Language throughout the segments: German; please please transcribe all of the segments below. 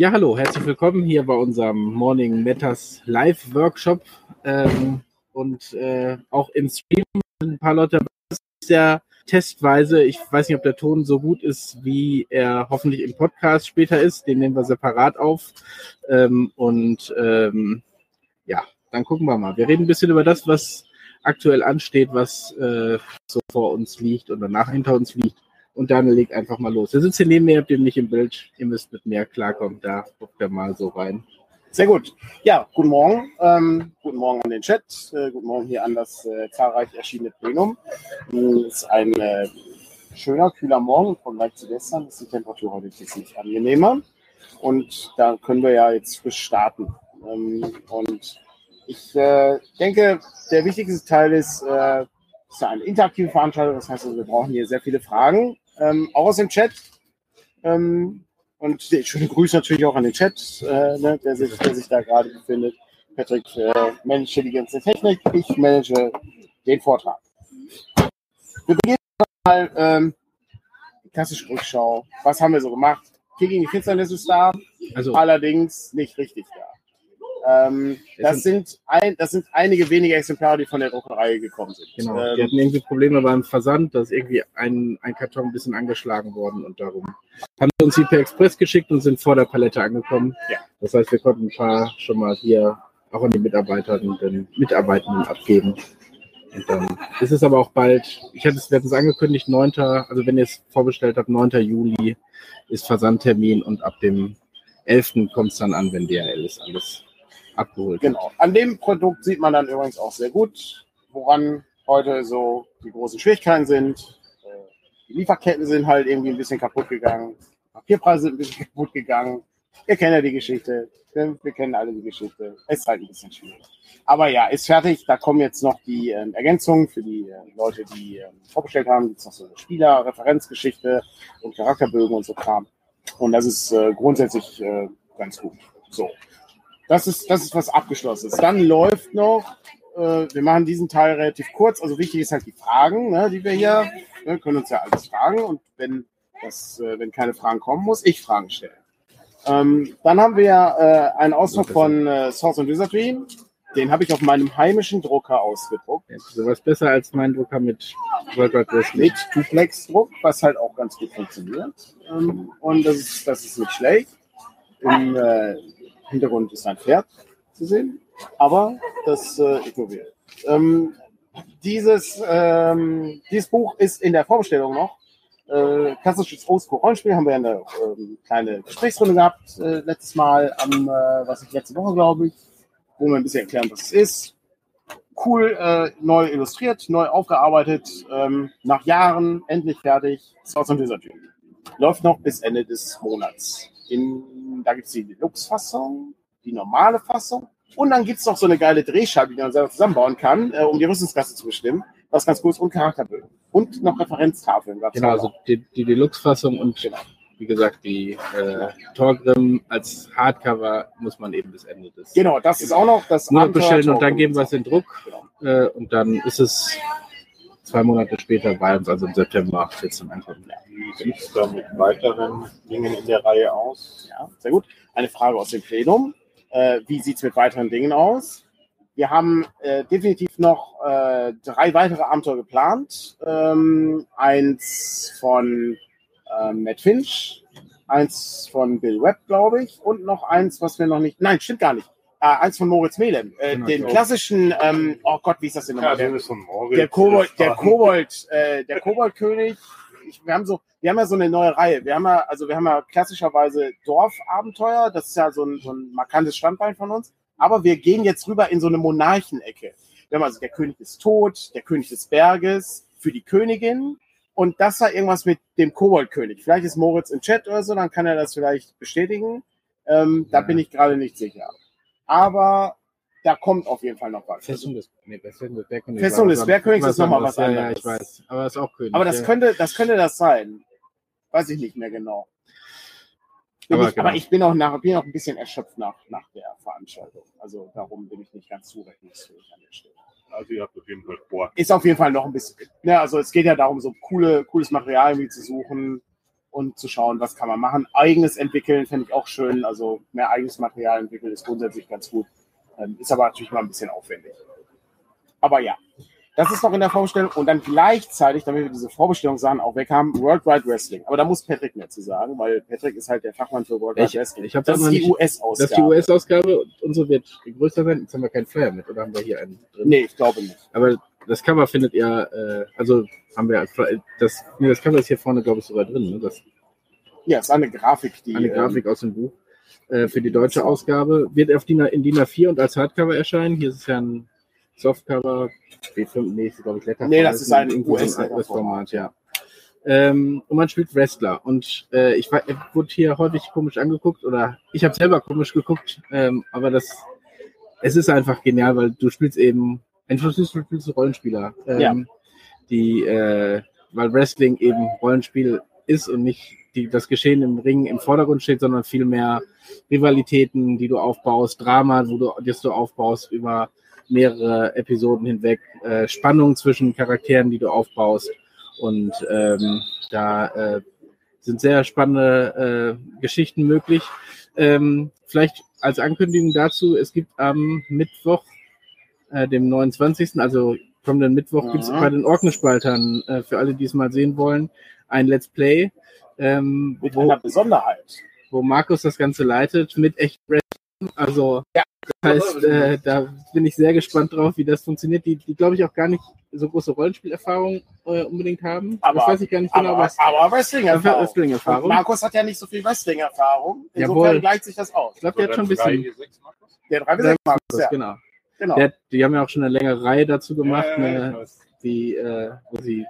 Ja, hallo, herzlich willkommen hier bei unserem Morning Metas Live Workshop ähm, und äh, auch im Stream sind ein paar Leute dabei. Das ist ja testweise. Ich weiß nicht, ob der Ton so gut ist, wie er hoffentlich im Podcast später ist. Den nehmen wir separat auf. Ähm, und ähm, ja, dann gucken wir mal. Wir reden ein bisschen über das, was aktuell ansteht, was äh, so vor uns liegt und danach hinter uns liegt. Und Daniel legt einfach mal los. Er sitzt hier neben mir, habt ihr nicht im Bild. Ihr müsst mit mir klarkommen. Da guckt er mal so rein. Sehr gut. Ja, guten Morgen. Ähm, guten Morgen an den Chat. Äh, guten Morgen hier an das äh, zahlreich erschienene Plenum. Es ist ein äh, schöner, kühler Morgen von Vergleich zu gestern. Ist die Temperatur heute nicht angenehmer. Und da können wir ja jetzt frisch starten. Ähm, und ich äh, denke, der wichtigste Teil ist, äh, ist eine interaktive Veranstaltung. Das heißt, also, wir brauchen hier sehr viele Fragen, ähm, auch aus dem Chat. Ähm, und schöne Grüße natürlich auch an den Chat, äh, ne, der, sich, der sich da gerade befindet. Patrick äh, managt die ganze Technik, ich manage den Vortrag. Wir beginnen mal ähm, klassische Rückschau. Was haben wir so gemacht? Kicking die Finsternis ist da, also, allerdings nicht richtig da. Ähm, das, sind ein, das sind einige wenige Exemplare, die von der Druckerei gekommen sind. Genau, ähm, die hatten irgendwie Probleme beim Versand, da ist irgendwie ein, ein Karton ein bisschen angeschlagen worden und darum haben sie uns die per Express geschickt und sind vor der Palette angekommen. Ja. Das heißt, wir konnten ein paar schon mal hier auch an die Mitarbeiter und den Mitarbeitenden abgeben. Und dann ist es aber auch bald, ich hatte es, wir es angekündigt, 9., also wenn ihr es vorbestellt habt, 9. Juli ist Versandtermin und ab dem 11. kommt es dann an, wenn DHL ist alles abgeholt. Genau. An dem Produkt sieht man dann übrigens auch sehr gut, woran heute so die großen Schwierigkeiten sind. Äh, die Lieferketten sind halt irgendwie ein bisschen kaputt gegangen. Papierpreise sind ein bisschen kaputt gegangen. Wir kennen ja die Geschichte. Wir, kennen alle die Geschichte. Es ist halt ein bisschen schwierig. Aber ja, ist fertig. Da kommen jetzt noch die äh, Ergänzungen für die äh, Leute, die äh, vorgestellt haben. Jetzt noch so eine Spieler, Referenzgeschichte und Charakterbögen und so Kram. Und das ist äh, grundsätzlich äh, ganz gut. So. Das ist, das ist was Abgeschlossenes. Dann läuft noch, äh, wir machen diesen Teil relativ kurz. Also wichtig ist halt die Fragen, ne, die wir hier, ne, können uns ja alles fragen. Und wenn, das, äh, wenn keine Fragen kommen, muss ich Fragen stellen. Ähm, dann haben wir äh, einen Ausdruck von äh, Source and Wizardry. Den habe ich auf meinem heimischen Drucker ausgedruckt. Ja, sowas besser als mein Drucker mit World Wide Mit Duplex-Druck, was halt auch ganz gut funktioniert. Ähm, und das ist, das ist nicht schlecht. Im, äh, Hintergrund ist ein Pferd zu sehen, aber das äh, ignoriert. Ähm, dieses, ähm, dieses Buch ist in der Vorbestellung noch. Äh, klassisches Oldschool-Rollenspiel haben wir eine ähm, kleine Gesprächsrunde gehabt äh, letztes Mal am, äh, was ich letzte Woche glaube ich, wo wir ein bisschen erklären, was es ist. Cool, äh, neu illustriert, neu aufgearbeitet, ähm, nach Jahren endlich fertig. War so ein Desertür. Läuft noch bis Ende des Monats. In, da gibt es die Deluxe-Fassung, die normale Fassung und dann gibt es noch so eine geile Drehscheibe, die man selber zusammenbauen kann, äh, um die Rüstungsklasse zu bestimmen, was ganz cool ist und Charakterbögen. Und noch Referenztafeln. Genau, also die, die Deluxe-Fassung und genau. wie gesagt, die äh, Torgrim als Hardcover muss man eben bis Ende des. Genau, das genau. ist auch noch das Nur bestellen und dann geben wir es in Druck genau. äh, und dann ist es zwei Monate später bei uns, also im September, jetzt zum Ankommen. Wie sieht es da mit weiteren Dingen in der Reihe aus? Ja, sehr gut. Eine Frage aus dem Plenum. Äh, wie sieht es mit weiteren Dingen aus? Wir haben äh, definitiv noch äh, drei weitere Abenteuer geplant. Ähm, eins von äh, Matt Finch, eins von Bill Webb, glaube ich, und noch eins, was wir noch nicht. Nein, stimmt gar nicht äh, eins von Moritz Melem, äh, genau, den klassischen, ähm, oh Gott, wie ist das denn nochmal? Ja, der, der Kobold, der Kobold, äh, der Koboldkönig. Ich, wir haben so, wir haben ja so eine neue Reihe. Wir haben ja, also wir haben ja klassischerweise Dorfabenteuer. Das ist ja so ein, so ein markantes Standbein von uns. Aber wir gehen jetzt rüber in so eine Monarchenecke. Wir haben also der König ist tot, der König des Berges für die Königin. Und das war irgendwas mit dem Koboldkönig. Vielleicht ist Moritz im Chat oder so, dann kann er das vielleicht bestätigen. Ähm, ja. Da bin ich gerade nicht sicher aber da kommt auf jeden Fall noch was. Festung des, nee, Festung des Bergkönigs. Festung des Bergkönigs ist nochmal was anderes. Ja, ich weiß. Aber das ist auch König. Aber das könnte, das könnte das sein. Weiß ich nicht mehr genau. Aber, ich, genau. aber, ich, bin auch nach, bin auch ein bisschen erschöpft nach, nach der Veranstaltung. Also darum bin ich nicht ganz zurechnungsfähig an der Stelle. Also ihr habt auf jeden Fall vor. Ist auf jeden Fall noch ein bisschen. Ja, also es geht ja darum, so coole, cooles Material irgendwie zu suchen. Und zu schauen, was kann man machen. Eigenes entwickeln fände ich auch schön. Also mehr eigenes Material entwickeln ist grundsätzlich ganz gut. Ähm, ist aber natürlich mal ein bisschen aufwendig. Aber ja, das ist noch in der Vorbestellung und dann gleichzeitig, damit wir diese Vorbestellungssachen auch weg haben, Worldwide Wrestling. Aber da muss Patrick mehr zu sagen, weil Patrick ist halt der Fachmann für Worldwide Ich, Wrestling. ich das noch ist die US-Ausgabe. Das ist die US-Ausgabe und unsere wird größer sein. Jetzt haben wir keinen Flyer mit, oder haben wir hier einen drin? Nee, ich glaube nicht. Aber das Cover findet ihr, äh, also haben wir, das, nee, das Cover ist hier vorne, glaube ich, sogar drin. Ne? Das Ja, es ist eine Grafik, die. eine ähm, Grafik aus dem Buch. Äh, für die deutsche Ausgabe wird auf DIN, in DIN A4 und als Hardcover erscheinen. Hier ist es ja ein Softcover. B5, nee, ist glaube ich Letterformat. Nee, das ist ein US-Format, ja. Ähm, und man spielt Wrestler. Und äh, ich war, wurde hier häufig komisch angeguckt oder ich habe selber komisch geguckt, ähm, aber das, es ist einfach genial, weil du spielst eben, spielst du Rollenspieler, ähm, Ja. die, äh, weil Wrestling eben Rollenspiel ist und nicht die, das Geschehen im Ring im Vordergrund steht, sondern vielmehr Rivalitäten, die du aufbaust, Drama, wo du, das du aufbaust über mehrere Episoden hinweg, äh, Spannung zwischen Charakteren, die du aufbaust. Und ähm, da äh, sind sehr spannende äh, Geschichten möglich. Ähm, vielleicht als Ankündigung dazu, es gibt am Mittwoch, äh, dem 29., also kommenden Mittwoch, gibt es bei den Orkenspaltern, äh, für alle, die es mal sehen wollen, ein Let's Play, ähm, Mit wo, einer Besonderheit. wo Markus das Ganze leitet mit echt Wrestling. Also Ja. das heißt, äh, da bin ich sehr gespannt drauf, wie das funktioniert. Die, die glaube ich, auch gar nicht so große Rollenspielerfahrung äh, unbedingt haben. Aber- das weiß ich gar nicht genau, Aber, was. aber Wrestling-Erfahrung. Wrestling-Erfahrung. Markus hat ja nicht so viel Wrestling-Erfahrung. Insofern Jawohl. gleicht sich das aus. Ich glaube, der hat schon ein bisschen. Der 3 bis 6 Markus, ja. Genau. Genau. Der, die haben ja auch schon eine längere Reihe dazu gemacht, Ja, ja, ne, die, äh, wo sie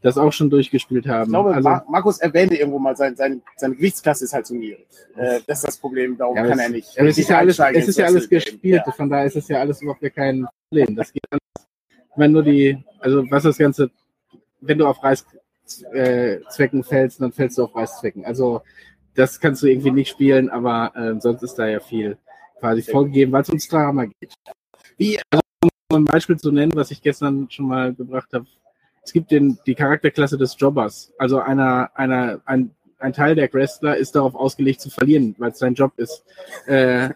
das auch schon durchgespielt haben. Ich glaube, also, Mar Markus erwähnte irgendwo mal, sein, sein, seine Gewichtsklasse ist halt zu niedrig. Äh, das ist das Problem, darum ja, kann es, er nicht. es ist ja alles, es ist ja alles gespielt, von daher ist es ja alles überhaupt kein Problem. Das geht. Ich meine, nur die, also was das Ganze, wenn du auf Reißzwecken äh, fällst, dann fällst du auf Reißzwecken. Also das kannst du irgendwie nicht spielen, aber äh, sonst ist da ja viel quasi vorgegeben, weil es ums Drama geht. Wie- um ein Beispiel zu nennen, was ich gestern schon mal gebracht habe. Es gibt den, die Charakterklasse des Jobbers. Also einer, einer, ein, ein Teil der Wrestler ist darauf ausgelegt zu verlieren, weil es sein Job ist. Äh,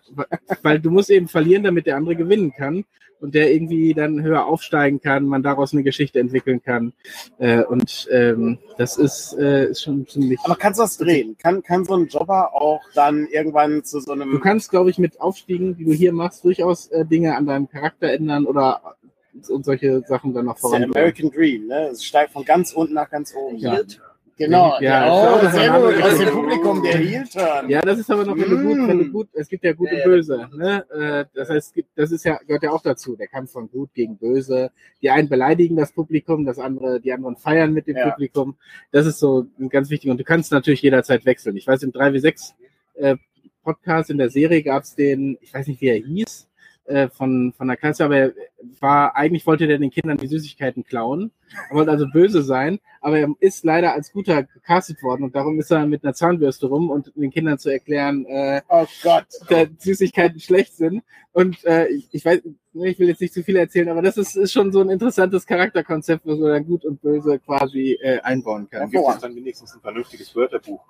weil du musst eben verlieren, damit der andere gewinnen kann und der irgendwie dann höher aufsteigen kann, man daraus eine Geschichte entwickeln kann. Äh, und ähm, das ist, äh, ist schon ziemlich. Aber kannst du das drehen? Kann, kann so ein Jobber auch dann irgendwann zu so einem. Du kannst, glaube ich, mit Aufstiegen, die du hier machst, durchaus äh, Dinge an deinem Charakter ändern oder und solche Sachen dann noch das ist der voran. American Dream, ne? Es steigt von ganz unten nach ganz oben. Ja. Genau. Ja, oh, das sehr gut. Aus dem anderes- Publikum der Heel-Turn. Ja, das ist aber noch, wenn du gut, wenn du Mm. gut, es gibt ja gut Ja, und böse. Ne? Äh, Das heißt, das ist ja, gehört ja auch dazu, der Kampf von gut gegen böse. Die einen beleidigen das Publikum, das andere, die anderen feiern mit dem Ja. Publikum. Das ist so ein ganz wichtig. Und du kannst natürlich jederzeit wechseln. Ich weiß, im 3W6 äh, Podcast in der Serie gab es den, ich weiß nicht, wie er hieß, äh, von, von der Klasse, aber er war, eigentlich wollte der den Kindern die Süßigkeiten klauen. Er wollte also böse sein, aber er ist leider als guter gecastet worden und darum ist er mit einer Zahnbürste rum und den Kindern zu erklären, äh, Oh Gott. dass Süßigkeiten schlecht sind. Und äh, ich, ich weiß, ich will jetzt nicht zu viel erzählen, aber das ist, ist schon so ein interessantes Charakterkonzept, was man dann gut und böse quasi äh, einbauen kann. Dann gibt es dann wenigstens ein vernünftiges Wörterbuch,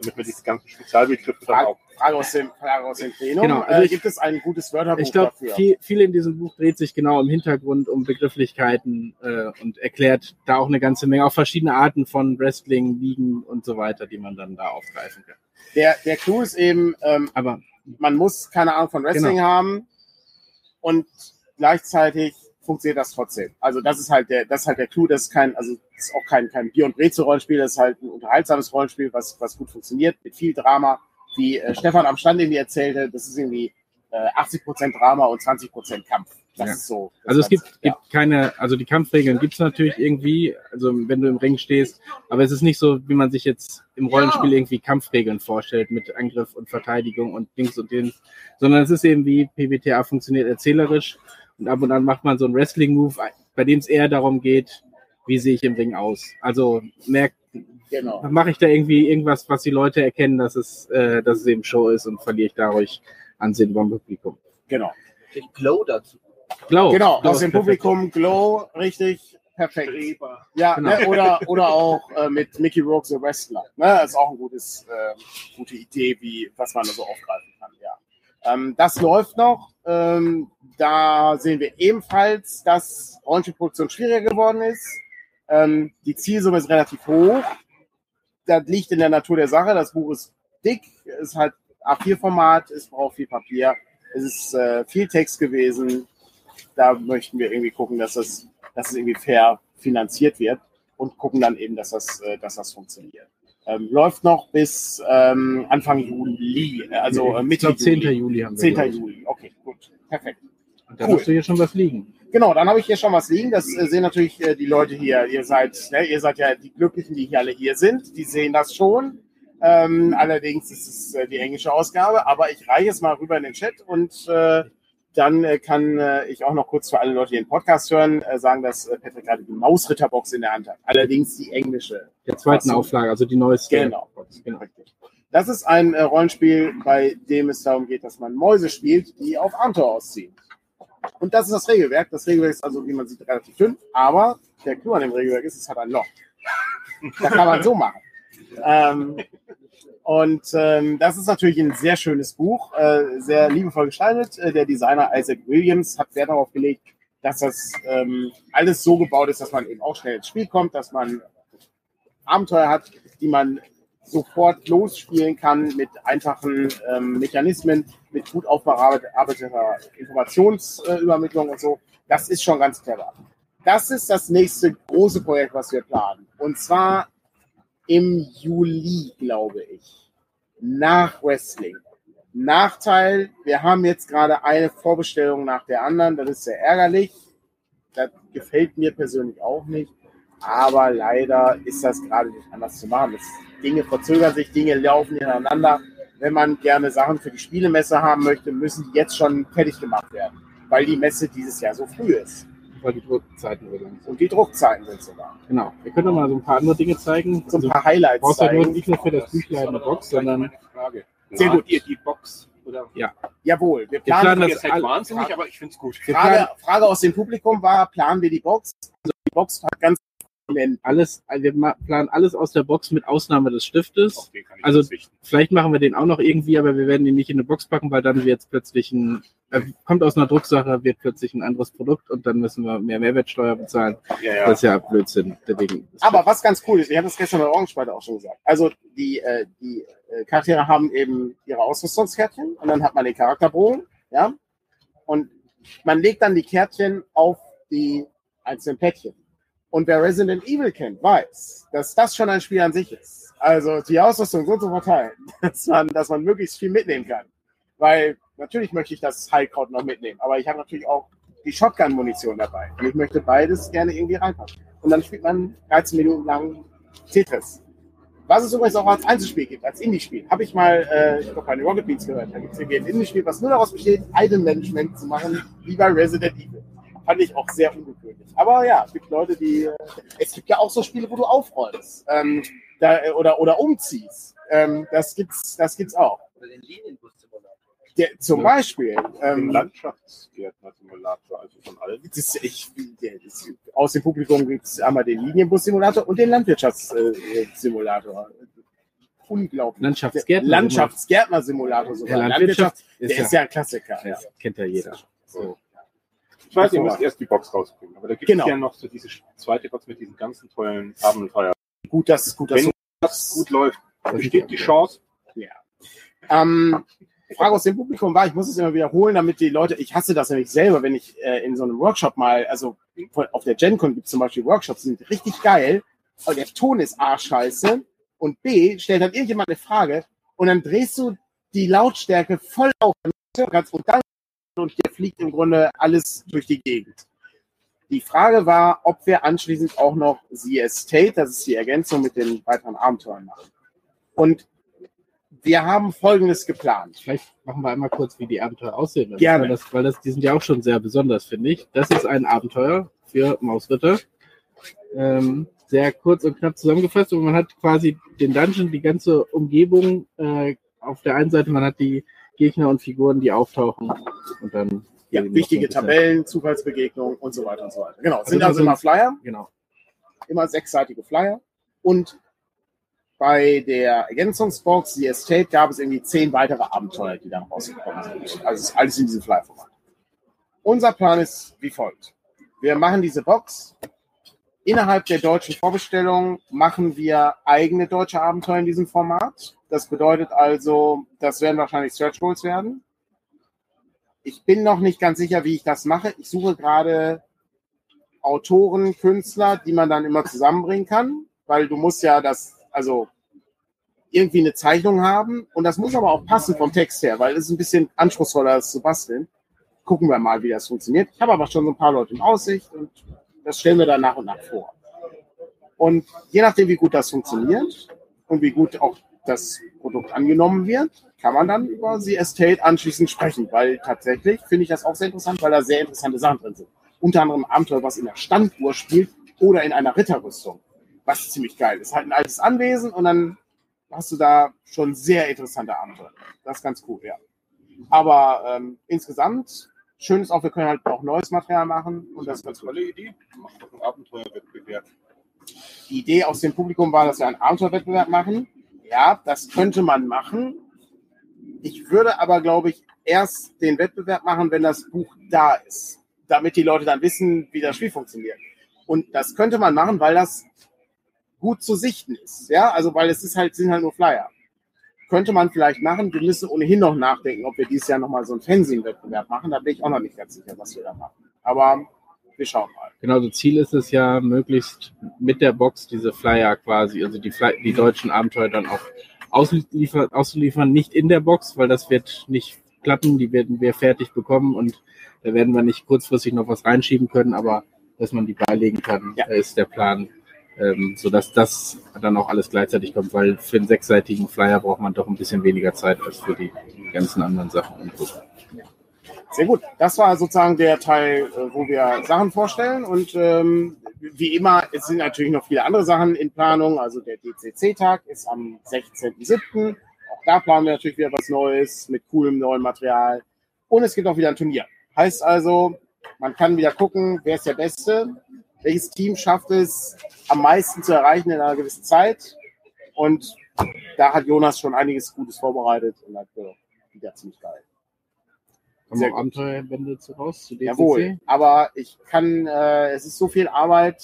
damit man diese ganzen Spezialbegriffe dann Frage, auch. Frage, aus dem, Frage aus dem Plenum. Genau, also äh, ich- gibt es ein gutes Wörterbuch Ich glaube, dafür? viel, viel in diesem Buch dreht sich genau im Hintergrund um Begrifflichkeiten äh, und erklärt da auch eine ganze Menge, auch verschiedene Arten von Wrestling, Ligen und so weiter, die man dann da aufgreifen kann. Der, der Clou ist eben, ähm, Aber man muss keine Ahnung von Wrestling Genau. haben und gleichzeitig funktioniert das trotzdem. Also das ist halt der, das ist halt der Clou, das ist kein, also das ist auch kein, kein Bier- und Brezel-Rollenspiel, das ist halt ein unterhaltsames Rollenspiel, was, was gut funktioniert, mit viel Drama, wie äh, Stefan am Stand irgendwie erzählte, das ist irgendwie äh, 80% Drama und 20% Kampf. Das Ja. ist so. das Also es gibt, Ganze. gibt keine, also die Kampfregeln gibt es natürlich irgendwie, also wenn du im Ring stehst, aber es ist nicht so, wie man sich jetzt im Rollenspiel irgendwie Kampfregeln vorstellt mit Angriff und Verteidigung und Dings und Dings, sondern es ist eben wie PBTA funktioniert erzählerisch und ab und an macht man so einen Wrestling-Move, bei dem es eher darum geht, wie sehe ich im Ring aus. Also merkt, Genau. mache ich da irgendwie irgendwas, was die Leute erkennen, dass es, äh, dass es eben Show ist und verliere ich dadurch Ansehen beim Publikum. Genau. Den Glow dazu. Glow. Genau, Glow aus dem perfekt. Publikum Glow, richtig. perfekt. Streber. Ja, Genau. ne, oder, oder auch äh, mit Mickey Rourke the Wrestler. Ne? Das ist auch eine gutes, äh, gute Idee, wie, was man da so aufgreifen kann. Ja. Ähm, das läuft noch. Ähm, da sehen wir ebenfalls, dass Rollenspielproduktion schwieriger geworden ist. Ähm, die Zielsumme ist relativ hoch. Das liegt in der Natur der Sache. Das Buch ist dick, ist halt A4-Format, es braucht viel Papier, es ist äh, viel Text gewesen. Da möchten wir irgendwie gucken, dass das, dass es irgendwie fair finanziert wird und gucken dann eben, dass das, äh, dass das funktioniert. Ähm, läuft noch bis ähm, Anfang Juli, äh, also äh, Mitte glaube, 10. Juli. Juli haben wir. 10. glaub ich. Juli, okay, gut, perfekt. Und dann Cool. hast du hier schon was liegen. Genau, dann habe ich hier schon was liegen. Das äh, sehen natürlich äh, die Leute hier. Ihr seid, ne, ihr seid ja die Glücklichen, die hier alle hier sind. Die sehen das schon. Ähm, allerdings ist es äh, die englische Ausgabe, aber ich reiche es mal rüber in den Chat und äh, dann äh, kann äh, ich auch noch kurz für alle Leute, die den Podcast hören, äh, sagen, dass äh, Patrick gerade die Mausritterbox in der Hand hat. Allerdings die englische. Der zweiten so. Auflage, also die neueste. Genau. genau. Das ist ein äh, Rollenspiel, bei dem es darum geht, dass man Mäuse spielt, die auf Abenteuer ausziehen. Und das ist das Regelwerk. Das Regelwerk ist also, wie man sieht, relativ dünn, aber der Clou an dem Regelwerk ist, es hat ein Loch. Da kann man so machen. Ähm, und ähm, das ist natürlich ein sehr schönes Buch, äh, sehr liebevoll gestaltet. Äh, der Designer Isaac Williams hat Wert darauf gelegt, dass das ähm, alles so gebaut ist, dass man eben auch schnell ins Spiel kommt, dass man Abenteuer hat, die man sofort losspielen kann mit einfachen ähm, Mechanismen, mit gut aufbearbeiteter Informationsübermittlung und so. Das ist schon ganz clever. Das ist das nächste große Projekt, was wir planen. Und zwar im Juli, glaube ich, nach Wrestling. Nachteil, wir haben jetzt gerade eine Vorbestellung nach der anderen. Das ist sehr ärgerlich. Das gefällt mir persönlich auch nicht. Aber leider ist das gerade nicht anders zu machen. Das, Dinge verzögern sich, Dinge laufen ineinander. Wenn man gerne Sachen für die Spielemesse haben möchte, müssen die jetzt schon fertig gemacht werden, weil die Messe dieses Jahr so früh ist. Weil die Druckzeiten so lang sind. Und die Druckzeiten sind so lang. Genau. Wir können noch mal so ein paar andere Dinge zeigen. So Also, ein paar du Highlights brauchst ja nur, zeigen. nicht nur für das Büchlein eine Box, sondern Frage. Sehr gut. Ihr die Box oder Jawohl, wir Wir planen, planen ihr das seid all- wahnsinnig, aber ich finde es gut. wir Frage, planen Frage aus dem Publikum war, planen wir die Box? Also die Box hat ganz alles, wir ma- planen alles aus der Box mit Ausnahme des Stiftes. Ich Also-. Vielleicht machen wir den auch noch irgendwie, aber wir werden ihn nicht in eine Box packen, weil dann wird es plötzlich ein, kommt aus einer Drucksache, wird plötzlich ein anderes Produkt und dann müssen wir mehr Mehrwertsteuer bezahlen. ja, ja. Das ist ja Blödsinn. Deswegen. Aber was ganz cool ist, ich habe das gestern bei Orgenspalte auch schon gesagt. Also die, äh, die äh, Charaktere haben eben ihre Ausrüstungskärtchen und dann hat man den Charakterbogen, ja. Und man legt dann die Kärtchen auf die einzelnen Päckchen. Und wer Resident Evil kennt, weiß, dass das schon ein Spiel an sich ist. Also die Ausrüstung so zu verteilen, dass man, dass man möglichst viel mitnehmen kann. Weil natürlich möchte ich das Highcrowd noch mitnehmen, aber ich habe natürlich auch die Shotgun-Munition dabei. Und ich möchte beides gerne irgendwie reinpacken. Und dann spielt man 13 Minuten lang Tetris. Was es übrigens auch als Einzelspiel gibt, als Indie-Spiel. Habe ich mal, äh, ich habe bei den Rocket Beats gehört. Da gibt es irgendwie ein Indie-Spiel, was nur daraus besteht, Item-Management zu machen, wie bei Resident Evil. Fand ich auch sehr ungewöhnlich. Aber ja, es gibt Leute, die. Äh, es gibt ja auch so Spiele, wo du aufräumst ähm, da, äh, oder, oder umziehst. Ähm, das gibt's, das gibt's auch. Oder den Linienbus-Simulator. Der, zum Beispiel. Ähm, Landschaftsgärtner-Simulator, also von allen. das, ich, der, das, aus dem Publikum gibt es einmal den Linienbus-Simulator und den Landwirtschafts-Simulator. Unglaublich. Landschaftsgärtner. Landschaftsgärtner-Simulator sogar. Der Landwirtschaft der ist ist ja, ja ein Klassiker. ja, kennt ja jeder. So. Ich weiß, ihr müsst erst die Box rausbringen, aber da gibt Genau. es ja noch so diese zweite Box mit diesen ganzen tollen Abenteuer. Gut, dass, gut, dass Wenn das gut läuft, besteht die Chance. Ja. Ähm, Frage aus dem Publikum war, ich muss es immer wiederholen, damit die Leute, ich hasse das nämlich selber, wenn ich äh, in so einem Workshop mal, also auf der GenCon gibt es zum Beispiel Workshops, die sind richtig geil, aber der Ton ist arschscheiße und B, stellt dann irgendjemand eine Frage und dann drehst du die Lautstärke voll auf, und dann und hier fliegt im Grunde alles durch die Gegend. Die Frage war, ob wir anschließend auch noch The Estate, das ist die Ergänzung mit den weiteren Abenteuern machen. Und wir haben Folgendes geplant. Vielleicht machen wir einmal kurz, wie die Abenteuer aussehen. Gerne. Weil, das, weil das, die sind ja auch schon sehr besonders, finde ich. Das ist ein Abenteuer für Mausritter. Ähm, sehr kurz und knapp zusammengefasst. Und man hat quasi den Dungeon, die ganze Umgebung. Äh, auf der einen Seite, man hat die Gegner und Figuren, die auftauchen. Und dann Ja, wichtige Tabellen, Zufallsbegegnungen und so weiter und so weiter. Genau, es sind Also also immer Flyer, Genau. immer sechsseitige Flyer. Und bei der Ergänzungsbox, die Estate, gab es irgendwie zehn weitere Abenteuer, die dann rausgekommen sind. Also alles in diesem Flyer-Format. Unser Plan ist wie folgt. Wir machen diese Box. Innerhalb der deutschen Vorbestellung machen wir eigene deutsche Abenteuer in diesem Format. Das bedeutet also, das werden wahrscheinlich Stretch Goals werden. Ich bin noch nicht ganz sicher, wie ich das mache. Ich suche gerade Autoren, Künstler, die man dann immer zusammenbringen kann, weil du musst ja das, also irgendwie eine Zeichnung haben und das muss aber auch passen vom Text her, weil es ist ein bisschen anspruchsvoller, das zu basteln. Gucken wir mal, wie das funktioniert. Ich habe aber schon so ein paar Leute in Aussicht und das stellen wir dann nach und nach vor. Und je nachdem, wie gut das funktioniert und wie gut auch das Produkt angenommen wird, kann man dann über The Estate anschließend sprechen, weil tatsächlich finde ich das auch sehr interessant, weil da sehr interessante Sachen drin sind. Unter anderem Abenteuer, was in der Standuhr spielt oder in einer Ritterrüstung, was ziemlich geil ist. Halt ein altes Anwesen und dann hast du da schon sehr interessante Abenteuer. Das ist ganz cool, ja. Aber ähm, insgesamt, schön ist auch, wir können halt auch neues Material machen und das ist ganz cool. tolle Idee. Macht doch einen Abenteuerwettbewerb. Die Idee aus dem Publikum war, dass wir einen Abenteuerwettbewerb machen. Ja, das könnte man machen. Ich würde aber, glaube ich, erst den Wettbewerb machen, wenn das Buch da ist, damit die Leute dann wissen, wie das Spiel funktioniert. Und das könnte man machen, weil das gut zu sichten ist. Ja, also weil es ist halt, sind halt nur Flyer. Könnte man vielleicht machen. Wir müssen ohnehin noch nachdenken, ob wir dieses Jahr nochmal so einen Fernsehen-Wettbewerb machen. Da bin ich auch noch nicht ganz sicher, was wir da machen. Aber wir schauen mal. Genau, so Ziel ist es ja, möglichst mit der Box diese Flyer quasi, also die, Fly die deutschen Abenteuer dann auch ausliefer auszuliefern, nicht in der Box, weil das wird nicht klappen, die werden wir fertig bekommen und da werden wir nicht kurzfristig noch was reinschieben können, aber dass man die beilegen kann, Ja. ist der Plan, ähm, sodass das dann auch alles gleichzeitig kommt, weil für einen sechsseitigen Flyer braucht man doch ein bisschen weniger Zeit als für die ganzen anderen Sachen. Und so. Sehr gut. Das war sozusagen der Teil, äh, wo wir Sachen vorstellen. Und ähm, wie immer, es sind natürlich noch viele andere Sachen in Planung. Also der DCC-Tag ist am 16.07. Auch da planen wir natürlich wieder was Neues mit coolem neuen Material. Und es gibt auch wieder ein Turnier. Heißt also, man kann wieder gucken, wer ist der Beste, welches Team schafft es am meisten zu erreichen in einer gewissen Zeit. Und da hat Jonas schon einiges Gutes vorbereitet und auch wieder ziemlich geil. Kommen auch. Abenteuerbände zu raus, zu DCC? Jawohl, aber ich kann, äh, es ist so viel Arbeit.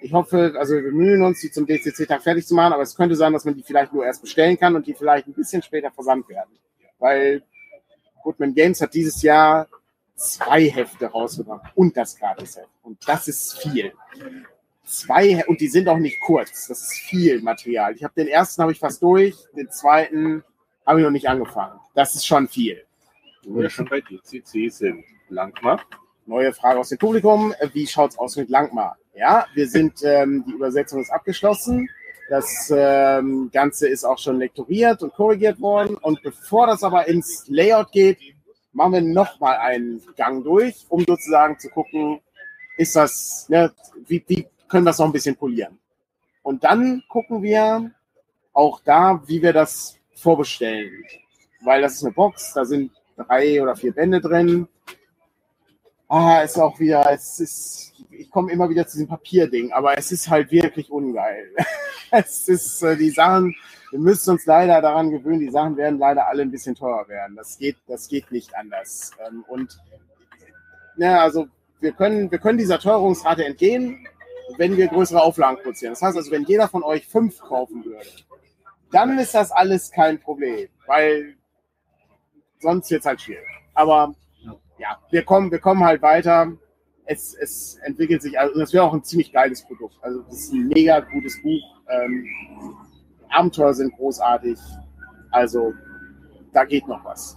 Ich hoffe, also wir bemühen uns, die zum DCC-Tag fertig zu machen, aber es könnte sein, dass man die vielleicht nur erst bestellen kann und die vielleicht ein bisschen später versandt werden. Weil Goodman Games hat dieses Jahr zwei Hefte rausgebracht und das Gratis-Heft. Und das ist viel. Zwei, und die sind auch nicht kurz. Das ist viel Material. Ich habe den ersten habe ich fast durch, den zweiten habe ich noch nicht angefangen. Das ist schon viel. Wo wir schon bei DCC sind. Langmar. Neue Frage aus dem Publikum. Wie schaut's aus mit Langmar? Ja, wir sind, ähm, die Übersetzung ist abgeschlossen. Das ähm, Ganze ist auch schon lektoriert und korrigiert worden. Und bevor das aber ins Layout geht, machen wir nochmal einen Gang durch, um sozusagen zu gucken, ist das, ne, wie, wie können wir es noch ein bisschen polieren. Und dann gucken wir auch da, wie wir das vorbestellen. Weil das ist eine Box, da sind drei oder vier Bände drin. Ah, ist auch wieder, es ist, ich komme immer wieder zu diesem Papierding, aber es ist halt wirklich ungeil. es ist, äh, die Sachen, wir müssen uns leider daran gewöhnen, die Sachen werden leider alle ein bisschen teurer werden. Das geht, das geht nicht anders. Ähm, und, ne, also, wir können, wir können dieser Teuerungsrate entgehen, wenn wir größere Auflagen produzieren. Das heißt also, wenn jeder von euch fünf kaufen würde, dann ist das alles kein Problem, weil sonst wird es halt schwierig. Aber ja, wir kommen, wir kommen halt weiter. Es, es entwickelt sich, also das wäre auch ein ziemlich geiles Produkt. Also das ist ein mega gutes Buch. Ähm, Abenteuer sind großartig. Also da geht noch was.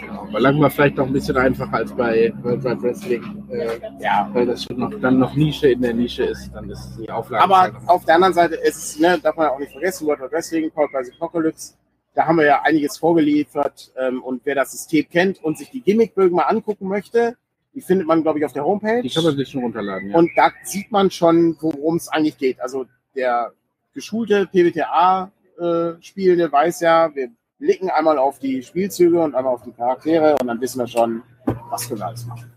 Genau. Aber lang war vielleicht noch ein bisschen einfacher als bei World Wide Wrestling, äh, Ja. weil das schon noch, dann noch Nische in der Nische ist. Dann ist die Auflage. Aber auf der anderen Seite ist, ne, darf man auch nicht vergessen, World of Wrestling, the Apocalypse, da haben wir ja einiges vorgeliefert. Ähm, und wer das System kennt und sich die Gimmickbögen mal angucken möchte, die findet man, glaube ich, auf der Homepage. die kann man sich schon runterladen. Ja. Und da sieht man schon, worum es eigentlich geht. Also der geschulte PBTA-Spielende weiß ja, wir blicken einmal auf die Spielzüge und einmal auf die Charaktere und dann wissen wir schon, was können wir alles machen?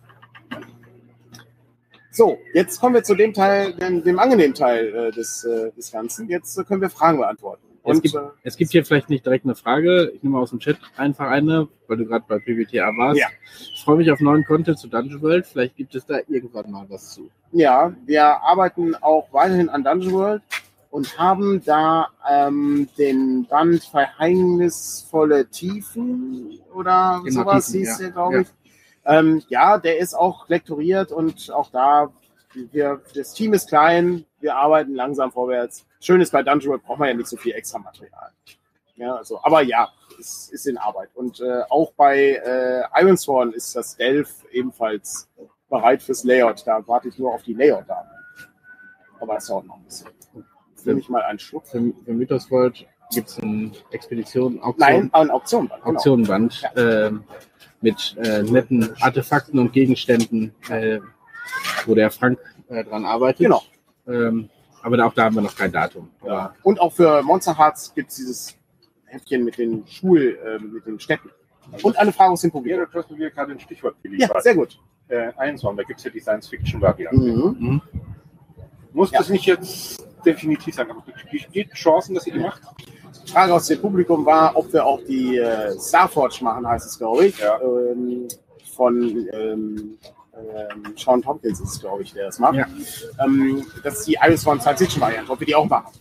So, jetzt kommen wir zu dem Teil, dem, dem angenehmen Teil äh, des, äh, des Ganzen. Jetzt äh, können wir Fragen beantworten. Es Und, gibt, äh, es gibt hier vielleicht nicht direkt eine Frage. Ich nehme aus dem Chat einfach eine, weil du gerade bei PBTA warst. Ja. Ich freue mich auf neuen Content zu Dungeon World. Vielleicht gibt es da irgendwann mal was zu. Ja, wir arbeiten auch weiterhin an Dungeon World und haben da ähm, den Band Verhängnisvolle Tiefen oder Genau, sowas Tiefen, hieß ja. der, glaube Ja. ich. Ähm, ja, der ist auch lektoriert und auch da, wir, das Team ist klein, wir arbeiten langsam vorwärts. Schön ist, bei Dungeon World braucht man ja nicht so viel extra Material. Ja, also, aber ja, es ist in Arbeit. Und äh, auch bei äh, Ironsworn ist das Delph ebenfalls bereit fürs Layout. Da warte ich nur auf die Layout-Daten. Aber es dauert noch ein bisschen. Nehme ich mal einen Schluck. Für, für Mythos World gibt es eine Expedition, Auktion, Nein, ein Auktionband. Genau. Auktionenband ähm, mit äh, netten Artefakten und Gegenständen, äh, wo der Frank äh, dran arbeitet. Genau. Ähm, aber auch da haben wir noch kein Datum. Ja. Und auch für Monster Hearts gibt es dieses Heftchen mit den Schul, äh, mit den Städten. Und eine Frage aus dem Ja, du hast mir gerade ein Stichwort Ja, geliefert. sehr gut. äh, Einsam, da gibt es ja die Science-Fiction-Variante. Mhm. Mhm. Muss Ja. das nicht jetzt definitiv sein, aber besteht Chancen, dass ihr die macht? Frage aus dem Publikum war, ob wir auch die äh, Starforge machen, heißt es, glaube ich. Ja. Ähm, von ähm, ähm, Sean Tompkins ist es, glaube ich, der das macht. Ja. Ähm, das ist die Iris von Science Fiction Variante, ob wir die auch machen.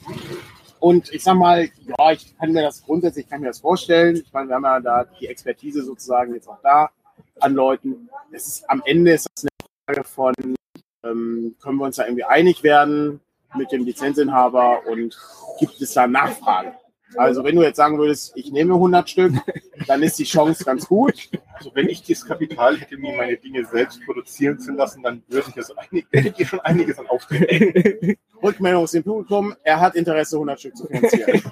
Und ich sag mal, ja, ich kann mir das grundsätzlich kann mir das vorstellen. Ich meine, wir haben ja da die Expertise sozusagen jetzt auch da an Leuten. Es ist am Ende ist das eine Frage von, ähm, können wir uns da irgendwie einig werden mit dem Lizenzinhaber und gibt es da Nachfrage? Also wenn du jetzt sagen würdest, ich nehme 100 Stück, dann ist die Chance ganz gut. Also wenn ich das Kapital hätte, mir meine Dinge selbst produzieren zu lassen, dann würde ich das einig, schon einiges an Aufträgen. Rückmeldung aus dem Publikum, er hat Interesse, 100 Stück zu finanzieren.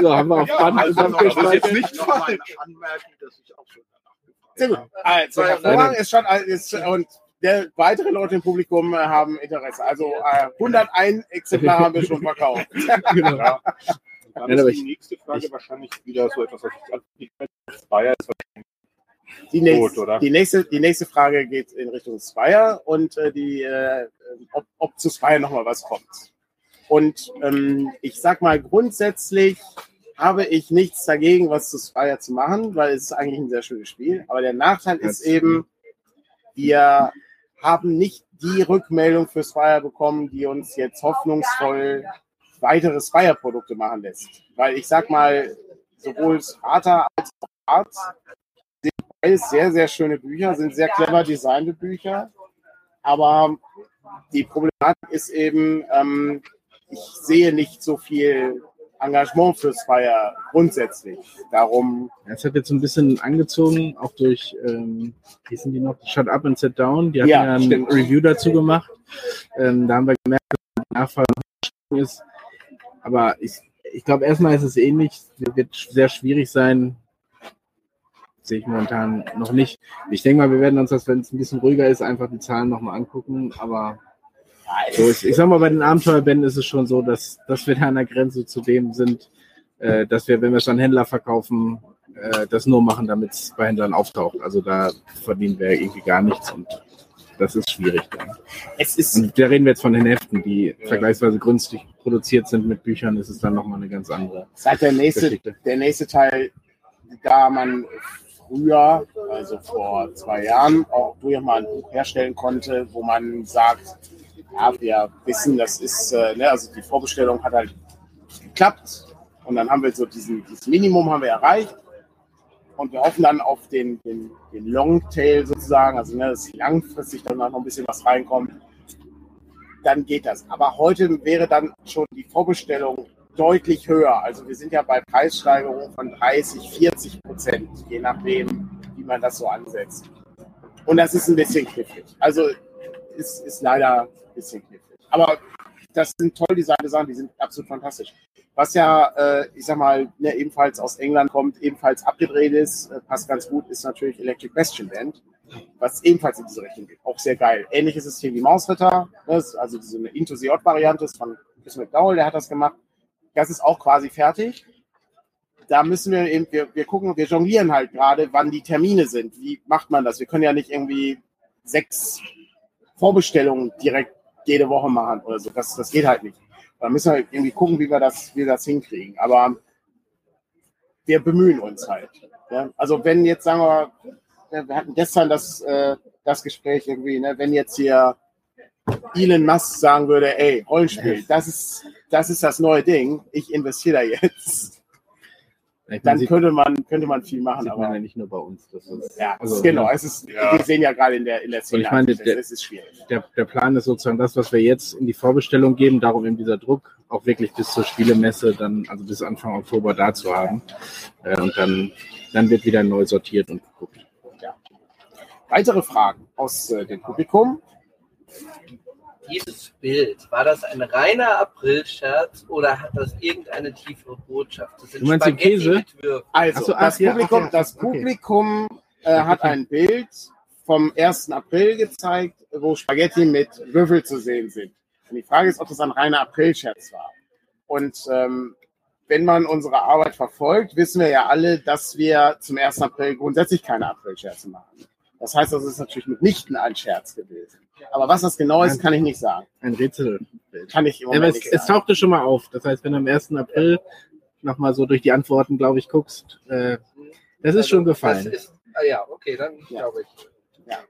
So, haben wir auf Band also, das ist jetzt nicht falsch. eine Anmerkung, dass ich auch schon danach gefragt Sehr gut. Also, hervorragend ist schon, ist, und der, weitere Leute im Publikum äh, haben Interesse. Also äh, 101 Exemplare haben wir schon verkauft. Genau. Ja. Dann Ja, ist ich- die nächste Frage wahrscheinlich wieder so etwas, was ich als Bayer ist Die Gut, nächste, oder? die, nächste, die nächste Frage geht in Richtung Spire und äh, die, äh, ob, ob zu Spire nochmal was kommt. Und ähm, ich sag mal, grundsätzlich habe ich nichts dagegen, was zu Spire zu machen, weil es ist eigentlich ein sehr schönes Spiel. Aber der Nachteil ist eben, wir haben nicht die Rückmeldung für Spire bekommen, die uns jetzt hoffnungsvoll weitere Spire-Produkte machen lässt. Weil ich sag mal, sowohl Sparta als auch Art sind beides sehr, sehr schöne Bücher, sind sehr clever designte Bücher. Aber die Problematik ist eben, ähm, ich sehe nicht so viel Engagement für Spire grundsätzlich. Darum, Es hat jetzt so ein bisschen angezogen, auch durch, ähm, wie sind die noch? Shut Up and Sit Down. Die hatten Ja, ja, ein stimmt. Review dazu gemacht. Ähm, da haben wir gemerkt, dass die Nachfrage ist. Aber ich, ich glaube, erstmal ist es ähnlich. Es wird sehr schwierig sein. Sehe ich momentan noch nicht. Ich denke mal, wir werden uns das, wenn es ein bisschen ruhiger ist, einfach die Zahlen nochmal angucken. Aber so ist, ich sag mal, bei den Abenteuerbänden ist es schon so, dass, dass wir da an der Grenze zu dem sind, äh, dass wir, wenn wir es an Händler verkaufen, äh, das nur machen, damit es bei Händlern auftaucht. Also da verdienen wir irgendwie gar nichts und das ist schwierig dann. es ist, Und da reden wir jetzt von den Heften, die vergleichsweise günstig produziert sind mit Büchern, ist es dann nochmal eine ganz andere seit der nächste, Geschichte. der nächste Teil, da man früher, also vor zwei Jahren, auch durchaus mal ein Buch herstellen konnte, wo man sagt, ja, wir wissen, das ist, äh, ne, also die Vorbestellung hat halt geklappt und dann haben wir so diesen, dieses Minimum haben wir erreicht und wir hoffen dann auf den, den, den Longtail sozusagen, also ne, dass langfristig dann noch ein bisschen was reinkommt, dann geht das. Aber heute wäre dann schon die Vorbestellung deutlich höher. Also wir sind ja bei Preissteigerungen von 30, 40 Prozent, je nachdem, wie man das so ansetzt. Und das ist ein bisschen knifflig. Also ist, ist leider ein bisschen knifflig. Aber das sind toll designte Sachen, die sind absolut fantastisch. Was ja, äh, ich sag mal, ne, ebenfalls aus England kommt, ebenfalls abgedreht ist, äh, passt ganz gut, ist natürlich Electric Bastion Band, was ebenfalls in diese Richtung geht. Auch sehr geil. Ähnliches System wie Mausritter, ne, ist also diese Into the Variante ist von Chris McDowell, der hat das gemacht. Das ist auch quasi fertig. da müssen wir eben, wir, wir gucken, wir jonglieren halt gerade, wann die Termine sind. Wie macht man das? Wir können ja nicht irgendwie sechs Vorbestellungen direkt jede Woche machen oder so. Das, das geht halt nicht. Da müssen wir irgendwie gucken, wie wir das, wie wir das hinkriegen. Aber wir bemühen uns halt. Ja? Also wenn jetzt, sagen wir, wir hatten gestern das, äh, das Gespräch irgendwie, ne? wenn jetzt hier Elon Musk sagen würde, ey, Rollenspiel, das ist, das ist das neue Ding, ich investiere da jetzt. Dann sieht, könnte man, könnte man viel machen, sieht man aber ja nicht nur bei uns. Das ist, ja, also, genau, ne, es ist, wir sehen ja gerade in der, in der Szene, ich meine, es der- es ist schwierig. der, der Plan ist sozusagen das, was wir jetzt in die Vorbestellung geben, darum eben dieser Druck, auch wirklich bis zur Spielemesse, dann, also bis Anfang Oktober da zu haben. Äh, und dann, dann wird wieder neu sortiert und geguckt. Weitere Fragen aus äh, dem Publikum? Dieses Bild, war das ein reiner Aprilscherz oder hat das irgendeine tiefere Botschaft? Das sind Du meinst den Spaghetti Käse? mit Würfeln. Also, so, das ach ja, Publikum, ach ja, das okay. Publikum äh, hat ein Bild vom 1. April gezeigt, wo Spaghetti mit Würfel zu sehen sind. Und die Frage ist, ob das ein reiner Aprilscherz war. Und ähm, wenn man unsere Arbeit verfolgt, wissen wir ja alle, dass wir zum 1. April grundsätzlich keine Aprilscherze machen. Das heißt, das ist natürlich mitnichten ein Scherz gewesen. Aber was das genau ist, kann ich nicht sagen. Ein Rätselbild. Kann ich im Ja, aber Moment es, nicht es sagen. tauchte schon mal auf. Das heißt, wenn du am 1. April nochmal so durch die Antworten, glaube ich, guckst, äh, das ist schon gefallen. Das ist, ah ja, okay, dann Ja. glaube ich.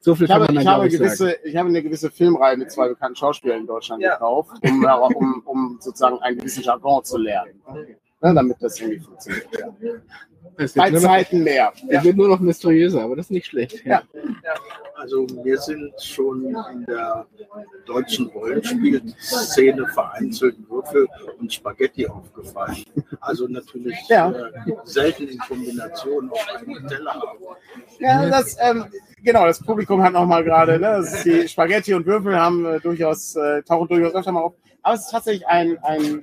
so viel Ich kann habe, man ich, habe ich, sagen. gewisse, ich habe eine gewisse Filmreihe mit zwei bekannten Schauspielern in Deutschland Ja. gekauft, um, um, um sozusagen einen gewissen Jargon zu lernen. Ne, damit das irgendwie funktioniert. Ja. Bei Zeiten mehr. es wird nur noch mysteriöser, aber das ist nicht schlecht. Ja. Also mir sind schon in der deutschen Rollenspielszene vereinzelt Würfel und Spaghetti aufgefallen. Also natürlich Ja. äh, selten in Kombination auf einem Teller. Ja, das, ähm, genau, das Publikum hat nochmal gerade, ne, die Spaghetti und Würfel haben äh, durchaus, äh, tauchen durchaus öfter mal auf. Aber es ist tatsächlich ein, ein,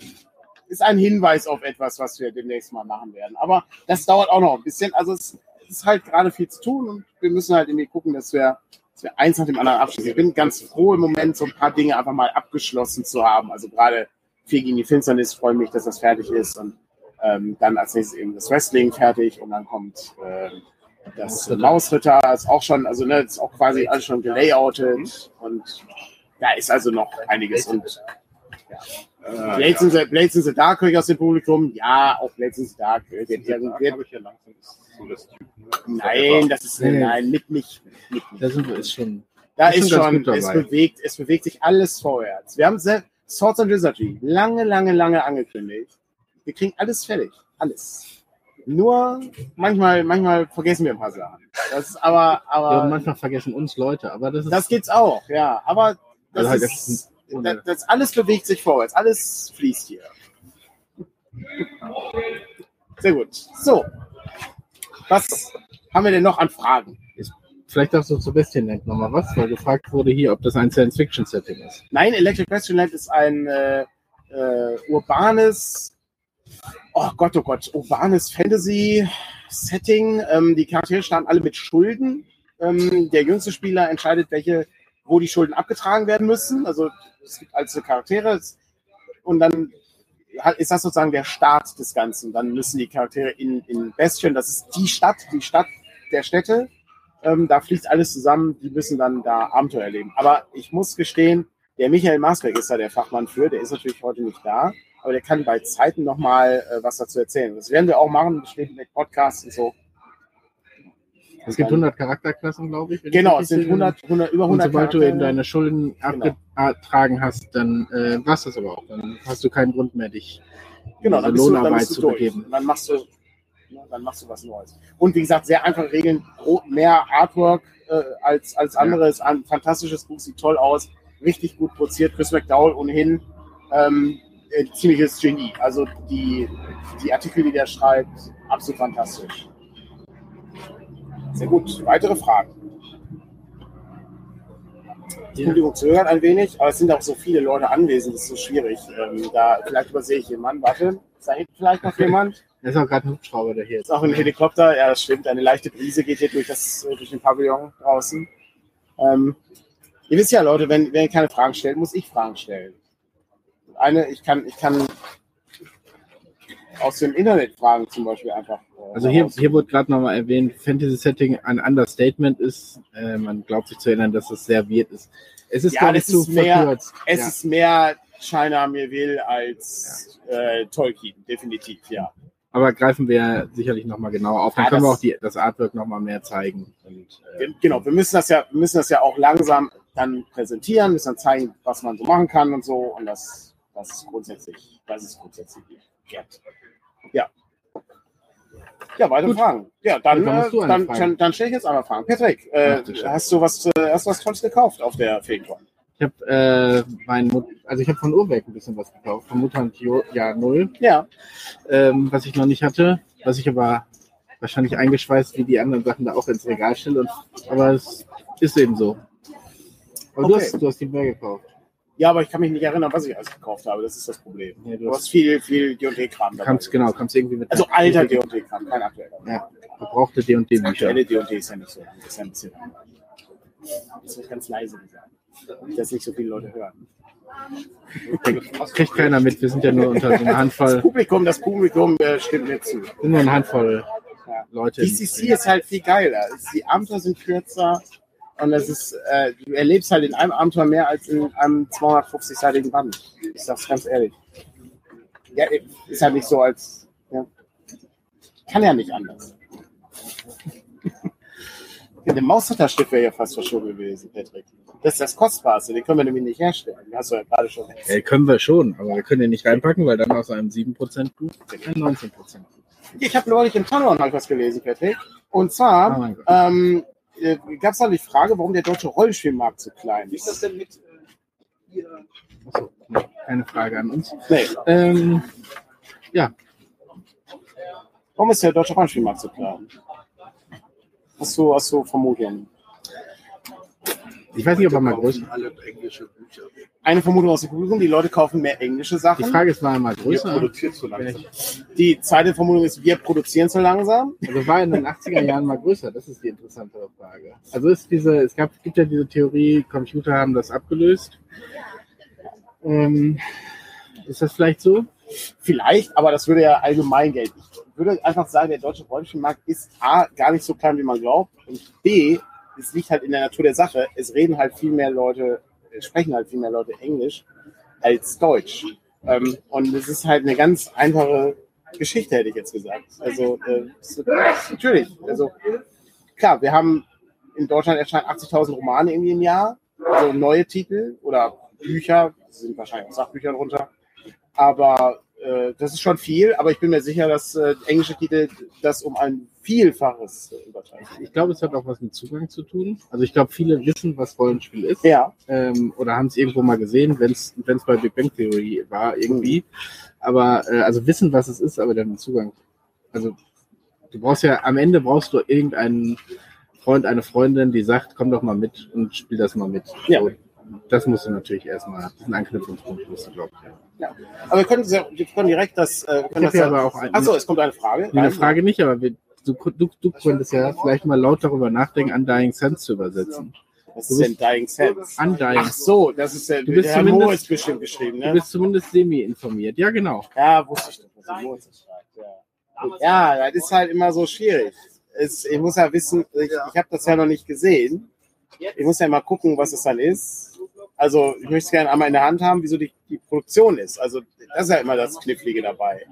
ist ein Hinweis auf etwas, was wir demnächst mal machen werden. Aber das dauert auch noch ein bisschen. Also es ist halt gerade viel zu tun und wir müssen halt irgendwie gucken, dass wir, dass wir eins nach dem anderen abschließen. Ich bin ganz froh im Moment, so ein paar Dinge einfach mal abgeschlossen zu haben. Also gerade viel gegen die Finsternis, freue mich, dass das fertig ist und ähm, dann als nächstes eben das Wrestling fertig und dann kommt ähm, das Mausritter ist auch schon, also ne, ist auch quasi alles schon gelayoutet und da ist also noch einiges. Und Äh, Blades, in the, Blades in the Dark höre ich aus dem Publikum. Ja, auch Blades in the Dark wird irgendwie. habe ich ja langsam ist so das Typ, ne? Nein, das ist Nee, nein, mit nicht. Mit nicht. Da sind wir, ist schon. Da ist ist schon es dabei. bewegt, es bewegt sich alles vorwärts. Wir haben Swords and Wizardry lange, lange, lange angekündigt. Wir kriegen alles fertig. Alles. Nur manchmal, manchmal vergessen wir ein paar Sachen. Das ist aber, Ja, aber manchmal vergessen uns Leute, aber das ist. das geht's auch, ja. Aber das, Also halt ist, das- das, alles bewegt sich vorwärts. Alles fließt hier. Sehr gut. So. Was haben wir denn noch an Fragen? Vielleicht darfst du zu Bestienland nochmal was, weil gefragt wurde hier, ob das ein Science-Fiction-Setting ist. Nein, Electric Westernland ist ein äh, äh, urbanes, oh Gott, oh Gott, urbanes Fantasy-Setting. Ähm, die Charaktere starten alle mit Schulden. Ähm, der jüngste Spieler entscheidet, welche, wo die Schulden abgetragen werden müssen. Also es gibt einzelne Charaktere und dann ist das sozusagen der Start des Ganzen. Dann müssen die Charaktere in, in Bastion, das ist die Stadt, die Stadt der Städte, ähm, da fließt alles zusammen, die müssen dann da Abenteuer erleben. Aber ich muss gestehen, der Michael Maasbeck ist da der Fachmann für, der ist natürlich heute nicht da, aber der kann bei Zeiten nochmal äh, was dazu erzählen. Das werden wir auch machen, besteht mit Podcasts und so. Es gibt 100 Charakterklassen, glaube ich. Genau, es sind sehe. 100, 100, über Und 100 sobald du eben deine Schulden Genau. abgetragen hast, dann äh, war es das aber auch. Dann hast du keinen Grund mehr, dich Genau, dann bist du, dann Lohnarbeit bist du zu begeben. Und dann machst du, ne, dann machst du was Neues. Und wie gesagt, sehr einfache Regeln, mehr Artwork äh, als, als Ja. andere. Ist ein fantastisches Buch, sieht toll aus, richtig gut produziert. Chris McDowell ohnehin ähm, äh, ziemliches Genie. Also die, die Artikel, die der schreibt, absolut fantastisch. Sehr gut. Weitere Fragen? Publikum zögert ein wenig, aber es sind auch so viele Leute anwesend, das ist so schwierig. Ähm, da, vielleicht übersehe ich jemanden. Warte, ist da hinten vielleicht noch jemand? Da ist auch gerade ein Hubschrauber, der hier Ist auch ein Helikopter, ja, das stimmt. Eine leichte Brise geht hier durch, das, durch den Pavillon draußen. Ähm, ihr wisst ja, Leute, wenn, wenn ihr keine Fragen stellt, muss ich Fragen stellen. Eine, ich kann, ich kann, aus dem Internet Fragen zum Beispiel einfach. äh, Also hier, hier wurde gerade nochmal erwähnt, Fantasy-Setting ein Understatement ist. Äh, man glaubt sich zu erinnern, dass es sehr weird ist. Es ist, Ja, das zu ist mehr- verkürzt. Es ja. ist mehr China mir will als äh, Tolkien, definitiv, ja. Aber greifen wir sicherlich nochmal genauer auf. Dann Ja, können wir auch die, das Artwork nochmal mehr zeigen. Und, äh, Gen- Genau, wir müssen das ja, müssen das ja auch langsam dann präsentieren, müssen dann zeigen, was man so machen kann und so. Und das, das ist grundsätzlich, das ist grundsätzlich wert. Ja. Ja, weitere Gut. Fragen. Ja, dann, Dann du dann, Frage. dann, stelle ich jetzt einmal Fragen. Patrick, äh, Ach du hast du was, äh, hast du was Tolles gekauft auf der Feencon? ich habe äh, mein, Mut- also ich habe von Urwerk ein bisschen was gekauft, von Mutant Jahr Null, Ja. ähm, was ich noch nicht hatte, was ich aber wahrscheinlich eingeschweißt wie die anderen Sachen da auch ins Regal stelle. Und, aber es ist eben so. Aber du, Okay. hast, du hast die mehr gekauft. Ja, aber ich kann mich nicht erinnern, was ich alles gekauft habe. Das ist das Problem. Ja, Du du hast viel, viel D&D-Kram dabei. kannst, genau, kannst irgendwie mit Also alter D&D-Kram, kein aktueller. Ja, verbrauchte D&D-Bücher. Aktuelle D&D ist ja nicht so. Das ist ja ein bisschen. Das wird ganz leise gesagt. Dass nicht so viele Leute hören. Kriegt keiner mit, wir sind ja nur unter so einer Das Handvoll, Publikum, das Publikum äh, stimmt mir zu. sind nur eine Handvoll Ja. Leute. DCC ist halt viel geiler. Die Abenteuer sind kürzer und das ist, äh, du erlebst halt in einem Abenteuer mehr als in einem 250-seitigen Band. Ich sag's ganz ehrlich. Ja, ist halt nicht so als. Ja. Kann ja nicht anders. Der Mauszutterstift wäre ja fast verschoben gewesen, Patrick. Das ist das Kostbarste, den können wir nämlich nicht herstellen. Den hast du ja gerade schon. Ja, können wir schon, aber wir können den nicht reinpacken, weil dann aus einem 7% Buch ein 19% Buch. Ich habe neulich im Tanon halt was gelesen, Patrick. Und zwar Oh ähm, äh, gab es da die Frage, warum der deutsche Rollenspielmarkt so klein Wie ist das ist. denn mit äh, hier? Achso, keine Frage an uns. Nee, Ähm, ja, warum ist der deutsche Rollenspielmarkt so klein? Hast du, hast du Vermutungen? Ich weiß nicht, ob er mal größer. Eine Vermutung aus der Publikum, die Leute kaufen mehr englische Die Sachen. Frage ist, war er mal größer? produziert so langsam. Die zweite Vermutung ist, wir produzieren zu langsam. Also war er in den 80er Jahren mal größer? Das ist die interessantere Frage. Also ist diese, es gab, gibt ja diese Theorie, Computer haben das abgelöst. Ähm, ist das vielleicht so? Vielleicht, aber das würde ja allgemein gelten. Ich würde einfach sagen, der deutsche Rollenspielmarkt ist A, gar nicht so klein, wie man glaubt. Und B, es liegt halt in der Natur der Sache. Es reden halt viel mehr Leute, sprechen halt viel mehr Leute Englisch als Deutsch. Ähm, und es ist halt eine ganz einfache Geschichte, hätte ich jetzt gesagt. Also, äh, natürlich. Also, klar, wir haben in Deutschland erscheinen 80.000 Romane irgendwie im Jahr, also neue Titel oder Bücher, sind wahrscheinlich auch Sachbücher drunter. Aber äh, das ist schon viel, aber ich bin mir sicher, dass äh, englische Titel das um ein Vielfaches äh, übertreffen. Ich glaube, es hat auch was mit Zugang zu tun. Also ich glaube, viele wissen, was Rollenspiel ist. Ja, ähm, oder haben es irgendwo mal gesehen, wenn es bei Big Bang Theory war, irgendwie. Aber äh, also wissen, was es ist, aber dann Zugang. Also du brauchst ja, am Ende brauchst du irgendeinen Freund, eine Freundin, die sagt, komm doch mal mit und spiel das mal mit. Ja. So, das musst du natürlich erstmal, diesen Anknüpfungspunkt musst du, glaube ich. Ja. aber wir können, sehr- wir können direkt das. Äh, wir können Ich das hab ja aber auch ein- Achso, es kommt eine Frage. Nee, eine Frage nicht, aber wir, du, du, du könntest ja vielleicht mal laut darüber nachdenken, Undying Sense zu übersetzen. Was ist denn Dying Sense? Undying. Ach so, das ist der, Du bist der Herr zumindest- Moritz bestimmt geschrieben, Du ne? bist zumindest semi-informiert. Ja, genau. Ja, wusste ich doch, was der. Ja. ja, das ist halt immer so schwierig. Es, ich muss ja wissen, ich, ich habe das ja noch nicht gesehen. Ich muss ja mal gucken, was es dann ist. Also ich möchte es gerne einmal in der Hand haben, wieso die, die Produktion ist. Also das ist ja immer das Knifflige dabei.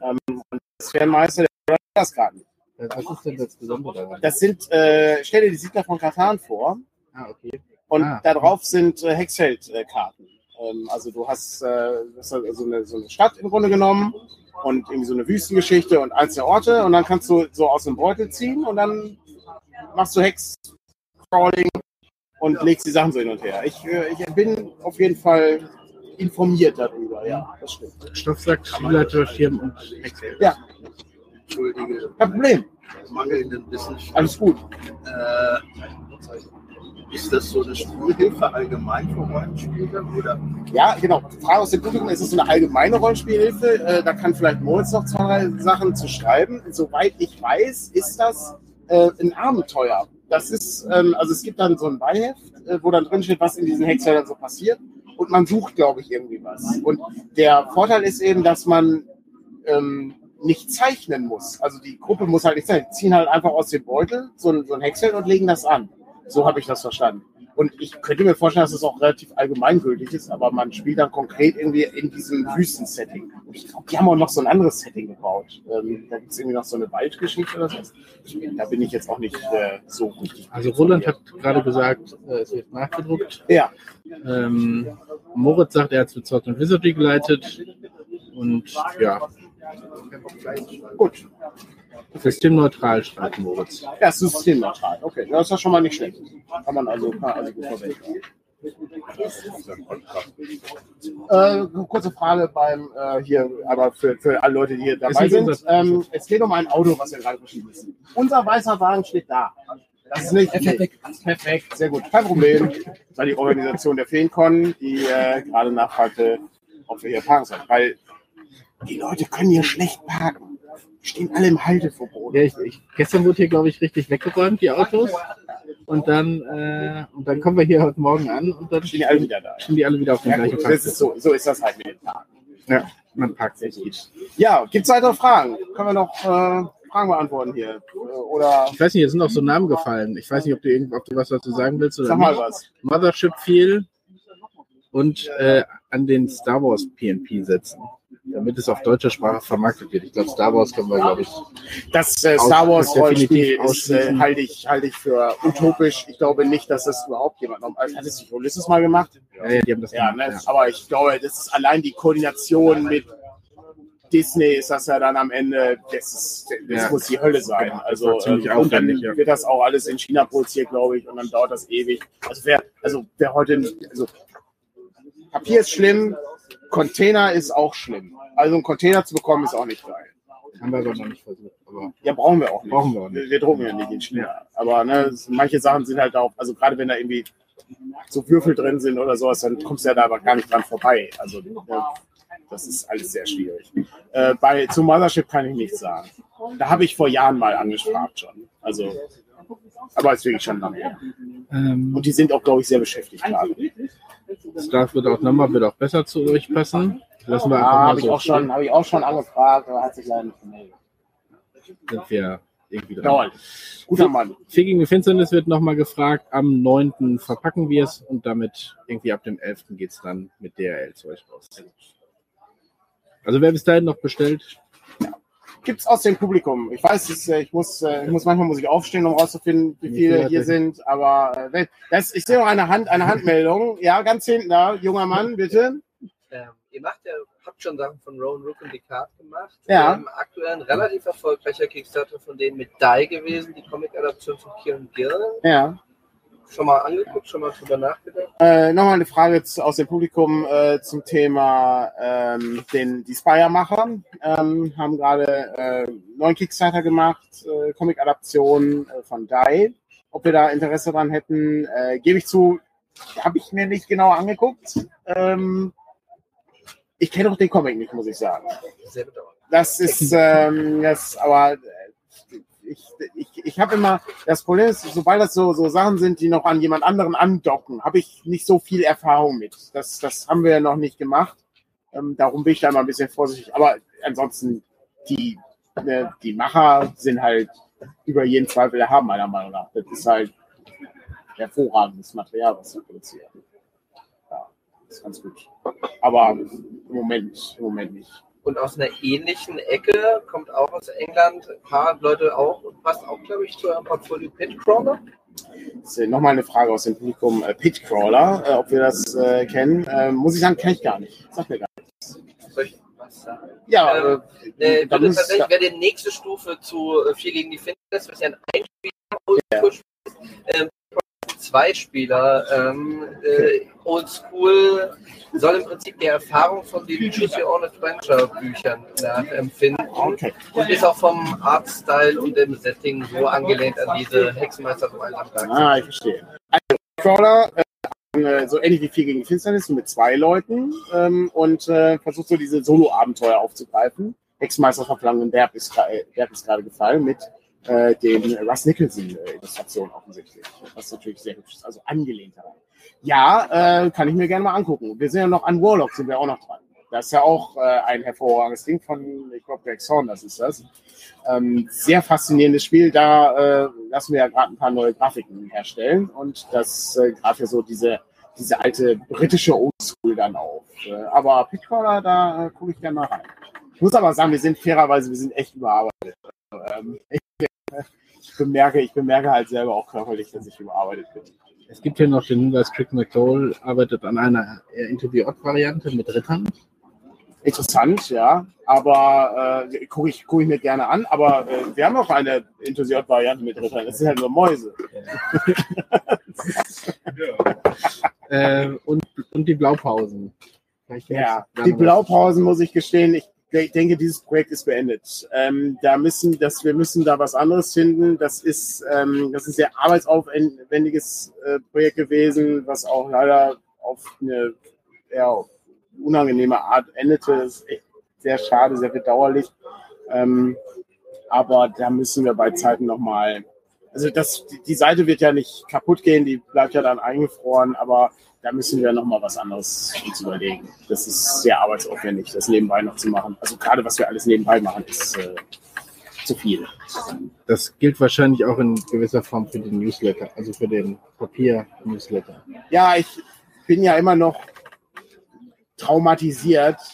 Ähm, und das wäre Meister der Karten. Was ist denn das Besondere daran? Das sind, äh, stell dir die Siedler von Katan vor Ah, okay. und Ah. da drauf sind äh, Hexfeld-Karten. Ähm, also du hast, äh, hast halt so, eine, so eine Stadt im Grunde genommen und irgendwie so eine Wüstengeschichte und einzelne Orte und dann kannst du so aus dem Beutel ziehen und dann machst du Hex-Crawling und legst die Sachen so hin und her. Ich, äh, ich bin auf jeden Fall informiert darüber, ja, das stimmt. Stoffsack, Spielleiter, Schirm und Excel. Ja, Entschuldige, kein Problem, mangelnden Wissenschaft. alles gut. Äh, ist das so eine Spielhilfe allgemein für Rollenspieler? Oder? Ja, genau. Frage aus dem Publikum, ist es so eine allgemeine Rollenspielhilfe? Äh, da kann vielleicht Moritz noch zwei, drei Sachen zu schreiben. Soweit ich weiß, ist das äh, ein Abenteuer. Das ist, ähm, also es gibt dann so ein Beiheft, äh, wo dann drin steht, was in diesen Hexfeldern so passiert. Und man sucht, glaube ich, irgendwie was. Und der Vorteil ist eben, dass man ähm, nicht zeichnen muss. Also die Gruppe muss halt nicht zeichnen. Die ziehen halt einfach aus dem Beutel so ein, so ein Häcksel und legen das an. So habe ich das verstanden. Und ich könnte mir vorstellen, dass es auch relativ allgemeingültig ist, aber man spielt dann konkret irgendwie in diesem Wüstensetting. Und ich glaube, die haben auch noch so ein anderes Setting gebaut. Ähm, da gibt es irgendwie noch so eine Waldgeschichte oder so. Da bin ich jetzt auch nicht äh, so richtig. Also Roland hat gerade gesagt, äh, es wird nachgedruckt. Ja, Ähm, Moritz sagt, er hat es mit Sword and Wizardry geleitet. Und ja, gut. Systemneutral schreibt Moritz. Ja, es ist systemneutral. Okay, das ist ja schon mal nicht schlecht. Kann man also, kann also gut verwenden. Äh, kurze Frage beim äh, hier, aber für, für alle Leute, die hier dabei sind. Ähm, es geht um ein Auto, was wir gerade verschieben müssen. Unser weißer Wagen steht da. Das ist nicht perfekt. Perfekt, sehr gut, kein Problem. Das war die Organisation der Feencon, die äh, gerade nachfragte, ob wir hier parken sollen. Weil die Leute können hier schlecht parken. Die stehen alle im Halteverbot. Ja, ich, ich, gestern wurde hier, glaube ich, richtig weggeräumt, die Autos. Und dann, äh, und dann kommen wir hier heute Morgen an und dann Stehen die alle wieder da. stehen die alle wieder auf dem Ja, gleichen gut, ist so, so ist das halt mit den Parken. Ja, man parkt sich gut. Ja, gibt es weitere Fragen? Können wir noch äh, Fragen beantworten hier? Äh, Oder Ich weiß nicht, jetzt sind auch so Namen gefallen. Ich weiß nicht, ob du, irgend, ob du was dazu sagen willst oder sag mal nicht. was. Mothership viel und äh, an den Star Wars PNP setzen, damit es auf deutscher Sprache vermarktet wird. Ich glaube, Star Wars können wir, glaube ich. Das äh, Star Wars Rollenspiel ist, äh, halte ich, halte ich für utopisch. Ich glaube nicht, dass das überhaupt jemand noch. Also, hat es nicht Ulysses mal gemacht? Ja, ja, die haben das Ja, gemacht, ne? aber ich glaube, das ist allein die Koordination mit Disney ist das ja dann am Ende, das, ist, das Ja. muss die Hölle sein. Das Also ähm, und dann ja. wird das auch alles in China produziert, glaube ich, und dann dauert das ewig. Also wer, also wer heute, also Papier ist schlimm, Container ist auch schlimm. Also einen Container zu bekommen ist auch nicht geil. Haben wir aber noch nicht versucht. Aber Ja, brauchen wir auch nicht. Brauchen wir auch nicht. Wir, wir drucken ja nicht in China. Aber ne, manche Sachen sind halt auch, also gerade wenn da irgendwie so Würfel drin sind oder sowas, dann kommst du ja da aber gar nicht dran vorbei. Also ne, das ist alles sehr schwierig. Äh, bei zum Mothership kann ich nichts sagen. Da habe ich vor Jahren mal angefragt schon. Also, aber ist wirklich schon lange her. ähm, Und die sind auch, glaube ich, sehr beschäftigt gerade. Star wird auch nochmal, wird auch besser zu euch passen. Lassen wir einfach mal habe ich, so auch schon- habe ich auch schon angefragt, aber hat sich leider nicht gemeldet. sind wir irgendwie dran. Dauert. Guter Mann. Vier gegen die Finsternis wird nochmal gefragt. Am 9. verpacken wir es und damit irgendwie ab dem 11. geht es dann mit DRL zu euch raus. Also wer bis dahin noch bestellt, Gibt's aus dem Publikum? Ich weiß, es, äh, ich muss, äh, ich muss manchmal muss ich aufstehen, um rauszufinden, wie viele hier sind. Aber äh, das, ich sehe noch eine Hand, eine Handmeldung. Ja, ganz hinten da, junger Mann, bitte. Ähm, ihr macht ja, habt schon Sachen von Rowan Rook und Descartes gemacht. Ja. Ähm, aktuell ein relativ erfolgreicher Kickstarter von denen mit Die gewesen, die Comic-Adaption von Kieran Gill. Ja. Schon mal angeguckt, schon mal drüber nachgedacht. Äh, Nochmal eine Frage zu, aus dem Publikum äh, zum Thema ähm, den die Spire-Macher ähm, haben gerade äh, neuen Kickstarter gemacht, äh, Comic-Adaption äh, von Die. Ob wir da Interesse dran hätten, äh, gebe ich zu, habe ich mir nicht genau angeguckt. Ähm, ich kenne auch den Comic nicht, muss ich sagen. Sehr bedauerlich. Das ist, ähm, das, aber äh, ich, ich, ich habe immer, das Problem ist, sobald das so, so Sachen sind, die noch an jemand anderen andocken, habe ich nicht so viel Erfahrung mit. Das, das haben wir ja noch nicht gemacht. Ähm, darum bin ich da immer ein bisschen vorsichtig. Aber ansonsten, die, ne, die Macher sind halt über jeden Zweifel erhaben, meiner Meinung nach. Das ist halt hervorragendes Material, was sie produzieren. Ja, ist ganz gut. Aber im Moment, im Moment nicht. Und aus einer ähnlichen Ecke kommt auch aus England ein paar Leute auch und passt auch, glaube ich, zu eurem Portfolio Pitcrawler. Ist Nochmal eine Frage aus dem Publikum. Äh, Pitcrawler, äh, ob wir das äh, kennen. Ähm, muss ich sagen, kenne ich gar nicht. Sag mir gar Soll ich was sagen? Ja, Ähm, äh, Äh, da würde muss, tatsächlich wäre die nächste Stufe zu äh, 4 gegen die Finsternis, was ja ein Einspieler Oldschool ist. Ähm, zwei Spieler ähm, äh, Oldschool soll im Prinzip die Erfahrung von den Choose Your Own Adventure Büchern nachempfinden okay. und ist auch vom Artstyle und dem Setting so angelehnt an diese Hexenmeister vom Einsam Ah, ich verstehe. Also, Crawler, äh, so ähnlich wie 4 gegen die Finsternis, mit zwei Leuten ähm, und äh, versucht so diese Solo-Abenteuer aufzugreifen. Hexenmeister von Flangenberg ist, äh, ist gerade gefallen mit äh, den Russ Nicholson-Illustrationen offensichtlich. Was natürlich sehr hübsch ist, also angelehnt daran. Ja, äh, kann ich mir gerne mal angucken. Wir sind ja noch an Warlock, sind wir auch noch dran. Das ist ja auch äh, ein hervorragendes Ding von, ich glaube, Greg das ist das. Ähm, sehr faszinierendes Spiel. Da äh, lassen wir ja gerade ein paar neue Grafiken herstellen und das äh, greift ja so diese, diese alte britische Oldschool dann auf. Äh, aber Pitcaller, da äh, gucke ich gerne mal rein. Ich muss aber sagen, wir sind fairerweise, wir sind echt überarbeitet. Ähm, ich, ich, bemerke, ich bemerke halt selber auch körperlich, dass ich überarbeitet bin. Es gibt hier noch den Hinweis, Crick McCall arbeitet an einer Into-the-Odd-Variante mit Rittern interessant, ja. Aber äh, gucke ich, guck ich mir gerne an. Aber äh, wir haben auch eine Enthusiast-Variante mit Rittern. Das sind halt nur Mäuse. äh, und, und die Blaupausen. Ja, die Blaupausen muss ich gestehen. Ich denke, dieses Projekt ist beendet. Ähm, da müssen, dass wir müssen da was anderes finden. Das ist, ähm, das ist ein sehr arbeitsaufwendiges äh, Projekt gewesen, was auch leider auf eine ja, unangenehme Art endete. Das ist echt sehr schade, sehr bedauerlich. Ähm, aber da müssen wir bei Zeiten nochmal. Also das, die Seite wird ja nicht kaputt gehen, die bleibt ja dann eingefroren, aber da müssen wir nochmal was anderes uns überlegen. Das ist sehr arbeitsaufwendig, das nebenbei noch zu machen. Also gerade was wir alles nebenbei machen, ist äh, zu viel. Das gilt wahrscheinlich auch in gewisser Form für den Newsletter, also für den Papier-Newsletter. Ja, ich bin ja immer noch traumatisiert.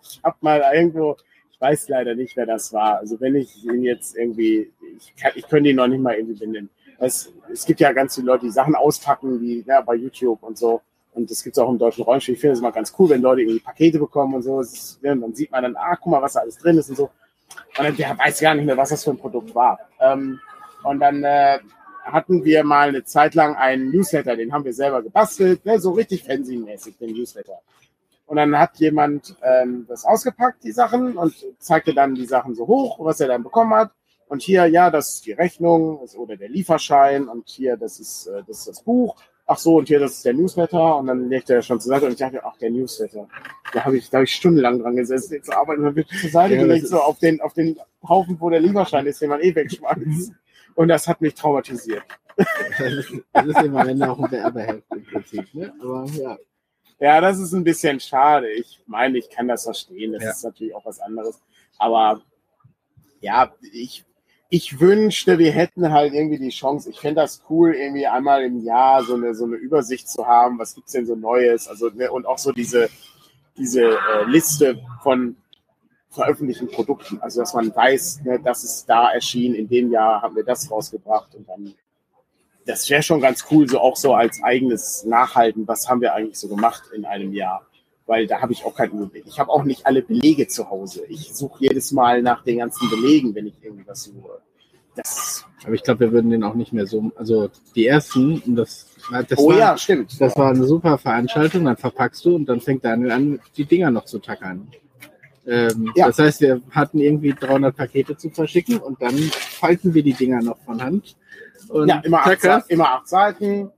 Ich habe mal irgendwo, ich weiß leider nicht, wer das war. Also wenn ich ihn jetzt irgendwie, ich, kann, ich könnte ihn noch nicht mal irgendwie benennen. Es, es gibt ja ganz viele Leute, die Sachen auspacken, wie ja, bei YouTube und so. Und das gibt es auch im deutschen Rollenspiel. Ich finde es immer ganz cool, wenn Leute irgendwie Pakete bekommen und so. Ist, ja, dann sieht man dann, ah, guck mal, was da alles drin ist und so. Und dann, der weiß gar nicht mehr, was das für ein Produkt war. Ähm, und dann äh, hatten wir mal eine Zeit lang einen Newsletter, den haben wir selber gebastelt, ne, so richtig fancy-mäßig, den Newsletter. Und dann hat jemand ähm, das ausgepackt, die Sachen, und zeigte dann die Sachen so hoch, was er dann bekommen hat. Und hier, ja, das ist die Rechnung oder der Lieferschein und hier, das ist, äh, das ist das Buch. Ach so, und hier, das ist der Newsletter. Und dann legt er schon zur Seite und ich dachte, ach, der Newsletter. Da habe ich, da ich stundenlang dran gesessen, zu arbeiten. Und dann wird zur Seite ja, gelegt, so auf den, auf den Haufen, wo der Lieferschein ist, den man eh wegschmeißt. Und das hat mich traumatisiert. Das ist, das ist immer Ende auch ein Werbeheft im Prinzip, ne? Aber ja. Ja, das ist ein bisschen schade. Ich meine, ich kann das verstehen. Das ja. ist natürlich auch was anderes. Aber ja, ich, ich wünschte, wir hätten halt irgendwie die Chance. Ich fände das cool, irgendwie einmal im Jahr so eine, so eine Übersicht zu haben. Was gibt es denn so Neues? Also, ne, und auch so diese, diese äh, Liste von veröffentlichten Produkten. Also, dass man weiß, ne, das ist da erschienen. In dem Jahr haben wir das rausgebracht und dann das wäre schon ganz cool, so auch so als eigenes Nachhalten, was haben wir eigentlich so gemacht in einem Jahr. Weil da habe ich auch keinen Überblick. Ich habe auch nicht alle Belege zu Hause. Ich suche jedes Mal nach den ganzen Belegen, wenn ich irgendwas suche. Das Aber ich glaube, wir würden den auch nicht mehr so. Also die ersten, das, das oh war, ja, stimmt. Das war eine super Veranstaltung, dann verpackst du und dann fängt Daniel an, die Dinger noch zu tackern. Ähm, ja. Das heißt, wir hatten irgendwie 300 Pakete zu verschicken und dann falten wir die Dinger noch von Hand und ja, immer acht, immer acht Seiten.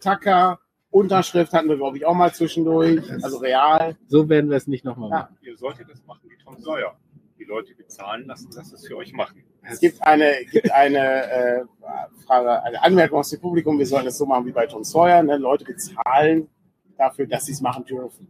Tacker, Unterschrift hatten wir, glaube ich, auch mal zwischendurch. Also real. So werden wir es nicht nochmal ja. machen. Ihr solltet das machen wie Tom Sawyer. Die Leute bezahlen lassen, dass es für euch machen. Es gibt eine, gibt eine äh, Frage, eine Anmerkung aus dem Publikum. Wir sollen es so machen wie bei Tom Sawyer. Ne? Leute bezahlen dafür, dass sie es machen dürfen.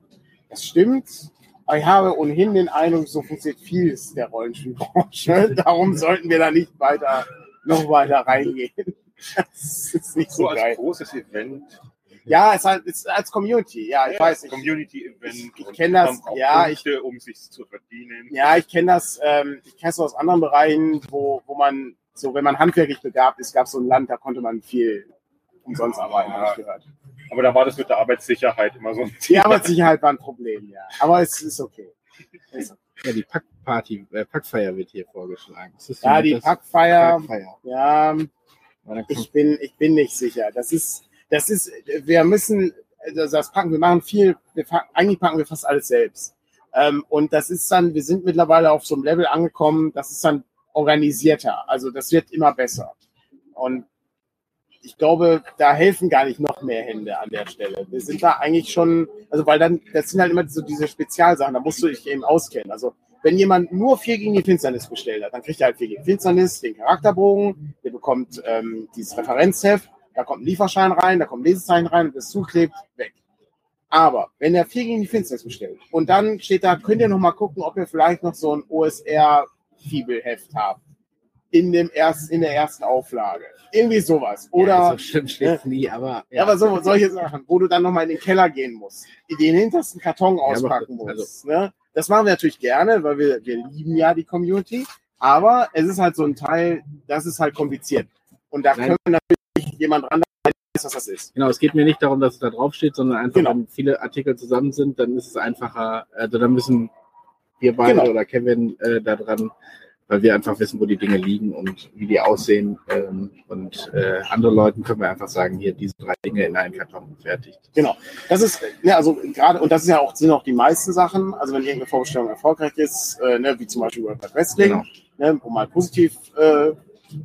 Das stimmt. Aber ich habe ohnehin den Eindruck, so funktioniert vieles der Rollenspielbranche. Darum sollten wir da nicht weiter, noch weiter reingehen. Das ist nicht so, so als geil. großes Event. Ja, es ist, halt, ist als Community. Ja, ich ja, weiß. Community-Event. Ich, ich kenne das. Ja, Punkte, ich, um sich zu verdienen. Ja, ich kenne das. Ähm, ich kenne es aus anderen Bereichen, wo, wo man so, wenn man handwerklich begabt ist, gab es so ein Land, da konnte man viel umsonst arbeiten, ja. habe ich gehört. Aber da war das mit der Arbeitssicherheit immer so ein Thema. Die Arbeitssicherheit war ein Problem, ja. Aber es ist okay. Ist okay. Ja, die Packparty, äh, Packfeier wird hier vorgeschlagen. ja, die Packfeier, Packfeier. Ja, ich bin, ich bin nicht sicher. Das ist, das ist, wir müssen, das packen, wir machen viel, wir, eigentlich packen wir fast alles selbst. Ähm, und das ist dann, wir sind mittlerweile auf so einem Level angekommen, das ist dann organisierter. Also das wird immer besser. Und ich glaube, da helfen gar nicht noch mehr Hände an der Stelle. Wir sind da eigentlich schon, also weil dann, das sind halt immer so diese Spezialsachen, da musst du dich eben auskennen. Also wenn jemand nur 4 gegen die Finsternis bestellt hat, dann kriegt er halt 4 gegen Finsternis, den Charakterbogen, der bekommt ähm, dieses Referenzheft, da kommt ein Lieferschein rein, da kommt ein Lesezeichen rein und das zuklebt, weg. Aber wenn er vier gegen die Finsternis bestellt und dann steht da, könnt ihr noch mal gucken, ob ihr vielleicht noch so ein OSR-Fibelheft habt. In, dem erst, in der ersten Auflage. Irgendwie sowas. Oder, ja, so schlimm steht nie, aber. ja, aber so, solche Sachen, wo du dann nochmal in den Keller gehen musst, den hintersten Karton aber- auspacken also- musst. Ne? Das machen wir natürlich gerne, weil wir, wir lieben ja die Community. Aber es ist halt so ein Teil, das ist halt kompliziert. Und da Nein. können wir natürlich jemand ran, der weiß, was das ist. Genau, es geht mir nicht darum, dass es da drauf steht, sondern einfach, Genau. wenn viele Artikel zusammen sind, dann ist es einfacher, also dann müssen wir beide Genau. oder Kevin äh, da dran, weil wir einfach wissen, wo die Dinge liegen und wie die aussehen. Ähm, und äh, andere Leuten können wir einfach sagen, hier diese drei Dinge in einen Karton fertig. Genau. Das ist, ja, also gerade, und das ist ja auch, sind auch die meisten Sachen, also wenn irgendeine Vorbestellung erfolgreich ist, äh, ne, wie zum Beispiel World Wrestling, Genau. ne, um mal positiv, äh,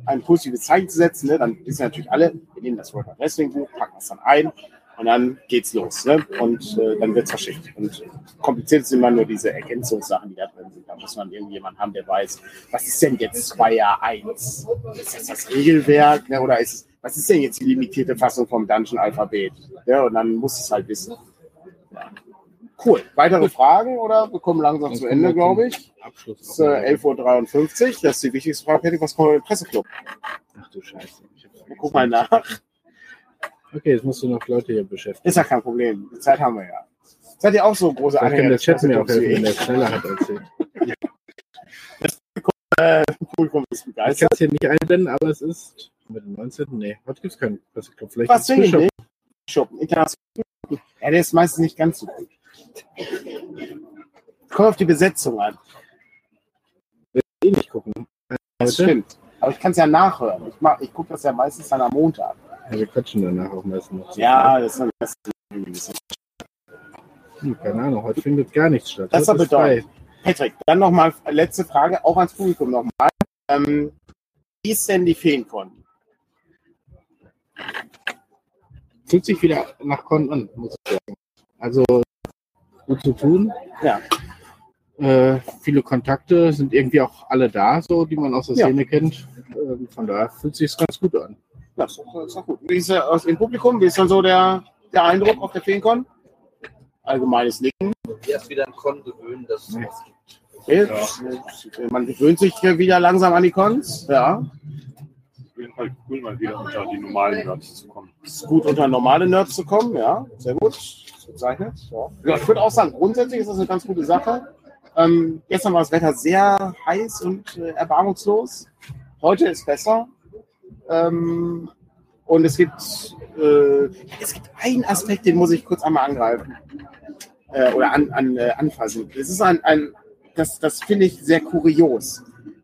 ein positives Zeichen zu setzen, ne, dann wissen natürlich alle, wir nehmen das World Wide Wrestling Buch, packen das dann ein und dann geht's los, ne, und äh, dann wird's verschickt. Und kompliziert sind immer nur diese Ergänzungssachen, die da drin sind. Da muss man irgendjemand haben, der weiß, was ist denn jetzt 2 Jahr 1? Ist das das Regelwerk, ne, oder ist es, was ist denn jetzt die limitierte Fassung vom Dungeon-Alphabet? Ja, und dann muss es halt wissen. Ja. Cool. Weitere Fragen oder wir kommen langsam zu Ende, glaube ich. Abschluss. Es ist äh, 11.53 Uhr. Das ist die wichtigste Frage. Patrick, Was kommt im Presseclub? Ach du Scheiße. Guck mal nach. Okay, jetzt musst du noch Leute hier beschäftigen. Ist ja kein Problem. Die Zeit haben wir ja. Seid ihr auch so große Da kann Anhänger der des Chat mir auch helfen, wenn der schneller hat als ich. Publikum ist Ich kann begeistert. es hier nicht einblenden, aber es ist mit dem 19. Nee, heute gibt es keinen Presseclub. Vielleicht Was nicht? Shoppen. International. Ja, der ist meistens nicht ganz so gut. Kommt auf die Besetzung an. eh nicht gucken. Das Heute? stimmt. Aber ich kann es ja nachhören. Ich, mach- ich gucke das ja meistens dann am Montag. Ja, wir quatschen danach auch meistens noch. Ja, das ist dann das ist Hm, keine Ahnung, heute findet gar nichts statt. Das ist Heute aber frei. Patrick, dann nochmal letzte Frage, auch ans Publikum nochmal. Ähm, wie ist denn die Feencon? Fühlt sich wieder nach Con an, muss ich sagen. Also gut zu tun. Ja. Äh, viele Kontakte sind irgendwie auch alle da, so die man aus der Ja. Szene kennt. Ähm, von daher fühlt sich ganz gut an. Ja, ist doch gut. Wie ist der aus dem Publikum? Wie ist dann so der, der Eindruck auf der Feencon? Allgemeines Nicken. Erst wieder an Con gewöhnen, dass es Nee. was gibt. Okay. Man gewöhnt sich wieder langsam an die Cons. Ja. Jeden Fall cool, mal wieder unter die normalen Nerds zu kommen. Ist gut unter normale Nerds zu kommen. Ja, sehr gut. Bezeichnet. Ja, ich würde auch sagen, grundsätzlich ist das eine ganz gute Sache. Ähm, gestern war das Wetter sehr heiß und äh, erbarmungslos. Heute ist besser. Ähm, und es gibt, äh, es gibt einen Aspekt, den muss ich kurz einmal angreifen. Äh, oder an, an, äh, anfassen. Es ist ein, ein das, das finde ich sehr kurios.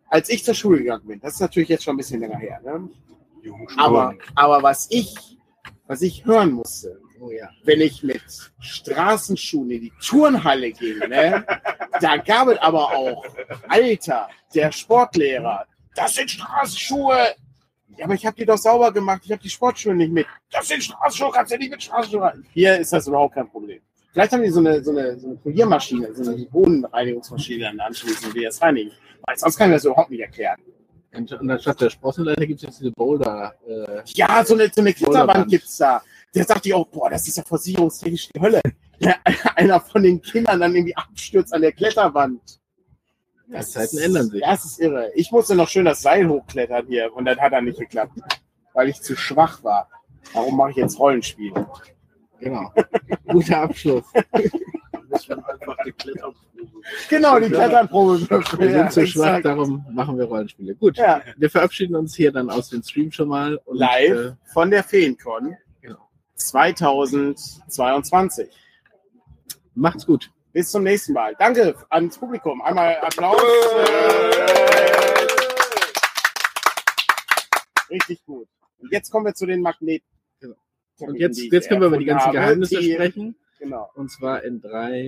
Als ich zur Schule gegangen bin, das ist natürlich jetzt schon ein bisschen länger her, ne? aber, aber was ich, was ich hören musste, Oh ja. wenn ich mit Straßenschuhen in die Turnhalle ging, ne, da gab es aber auch, Alter, der Sportlehrer, das sind Straßenschuhe. Ja, aber ich habe die doch sauber gemacht, ich habe die Sportschuhe nicht mit. Das sind Straßenschuhe, kannst du nicht mit Straßenschuhen rein. Hier ist das überhaupt kein Problem. Vielleicht haben die so eine, so eine, so eine Poliermaschine, so eine Bodenreinigungsmaschine dann anschließend, die das reinigen. Weil sonst kann ich mir das überhaupt nicht erklären. Und, und anstatt der Sprossenleiter gibt es jetzt diese Boulder. Äh, Ja, so eine, so eine Kletterwand Wunderbar. gibt's da. Der sagt dir auch, boah, das ist ja versicherungstechnisch die Hölle. Ja, einer von den Kindern dann irgendwie abstürzt an der Kletterwand. Die Zeiten ändern sich. Das ist irre. Ich musste noch schön das Seil hochklettern hier und das hat dann nicht geklappt, weil ich zu schwach war. Warum mache ich jetzt Rollenspiele? genau. Guter Abschluss. Das wäre einfach die Kletterprobe. Genau, die Kletternprobe. Wir Ja, sind zu schwach, darum machen wir Rollenspiele. Gut, Ja, wir verabschieden uns hier dann aus dem Stream schon mal. Und, live Äh, von der Feencon genau. 2022. Macht's gut. Bis zum nächsten Mal. Danke ans Publikum. Einmal Applaus. Richtig gut. Und jetzt kommen wir zu den Magneten. Genau. Und jetzt, jetzt können wir über die ganzen Geheimnisse sprechen. Genau. Und zwar in drei,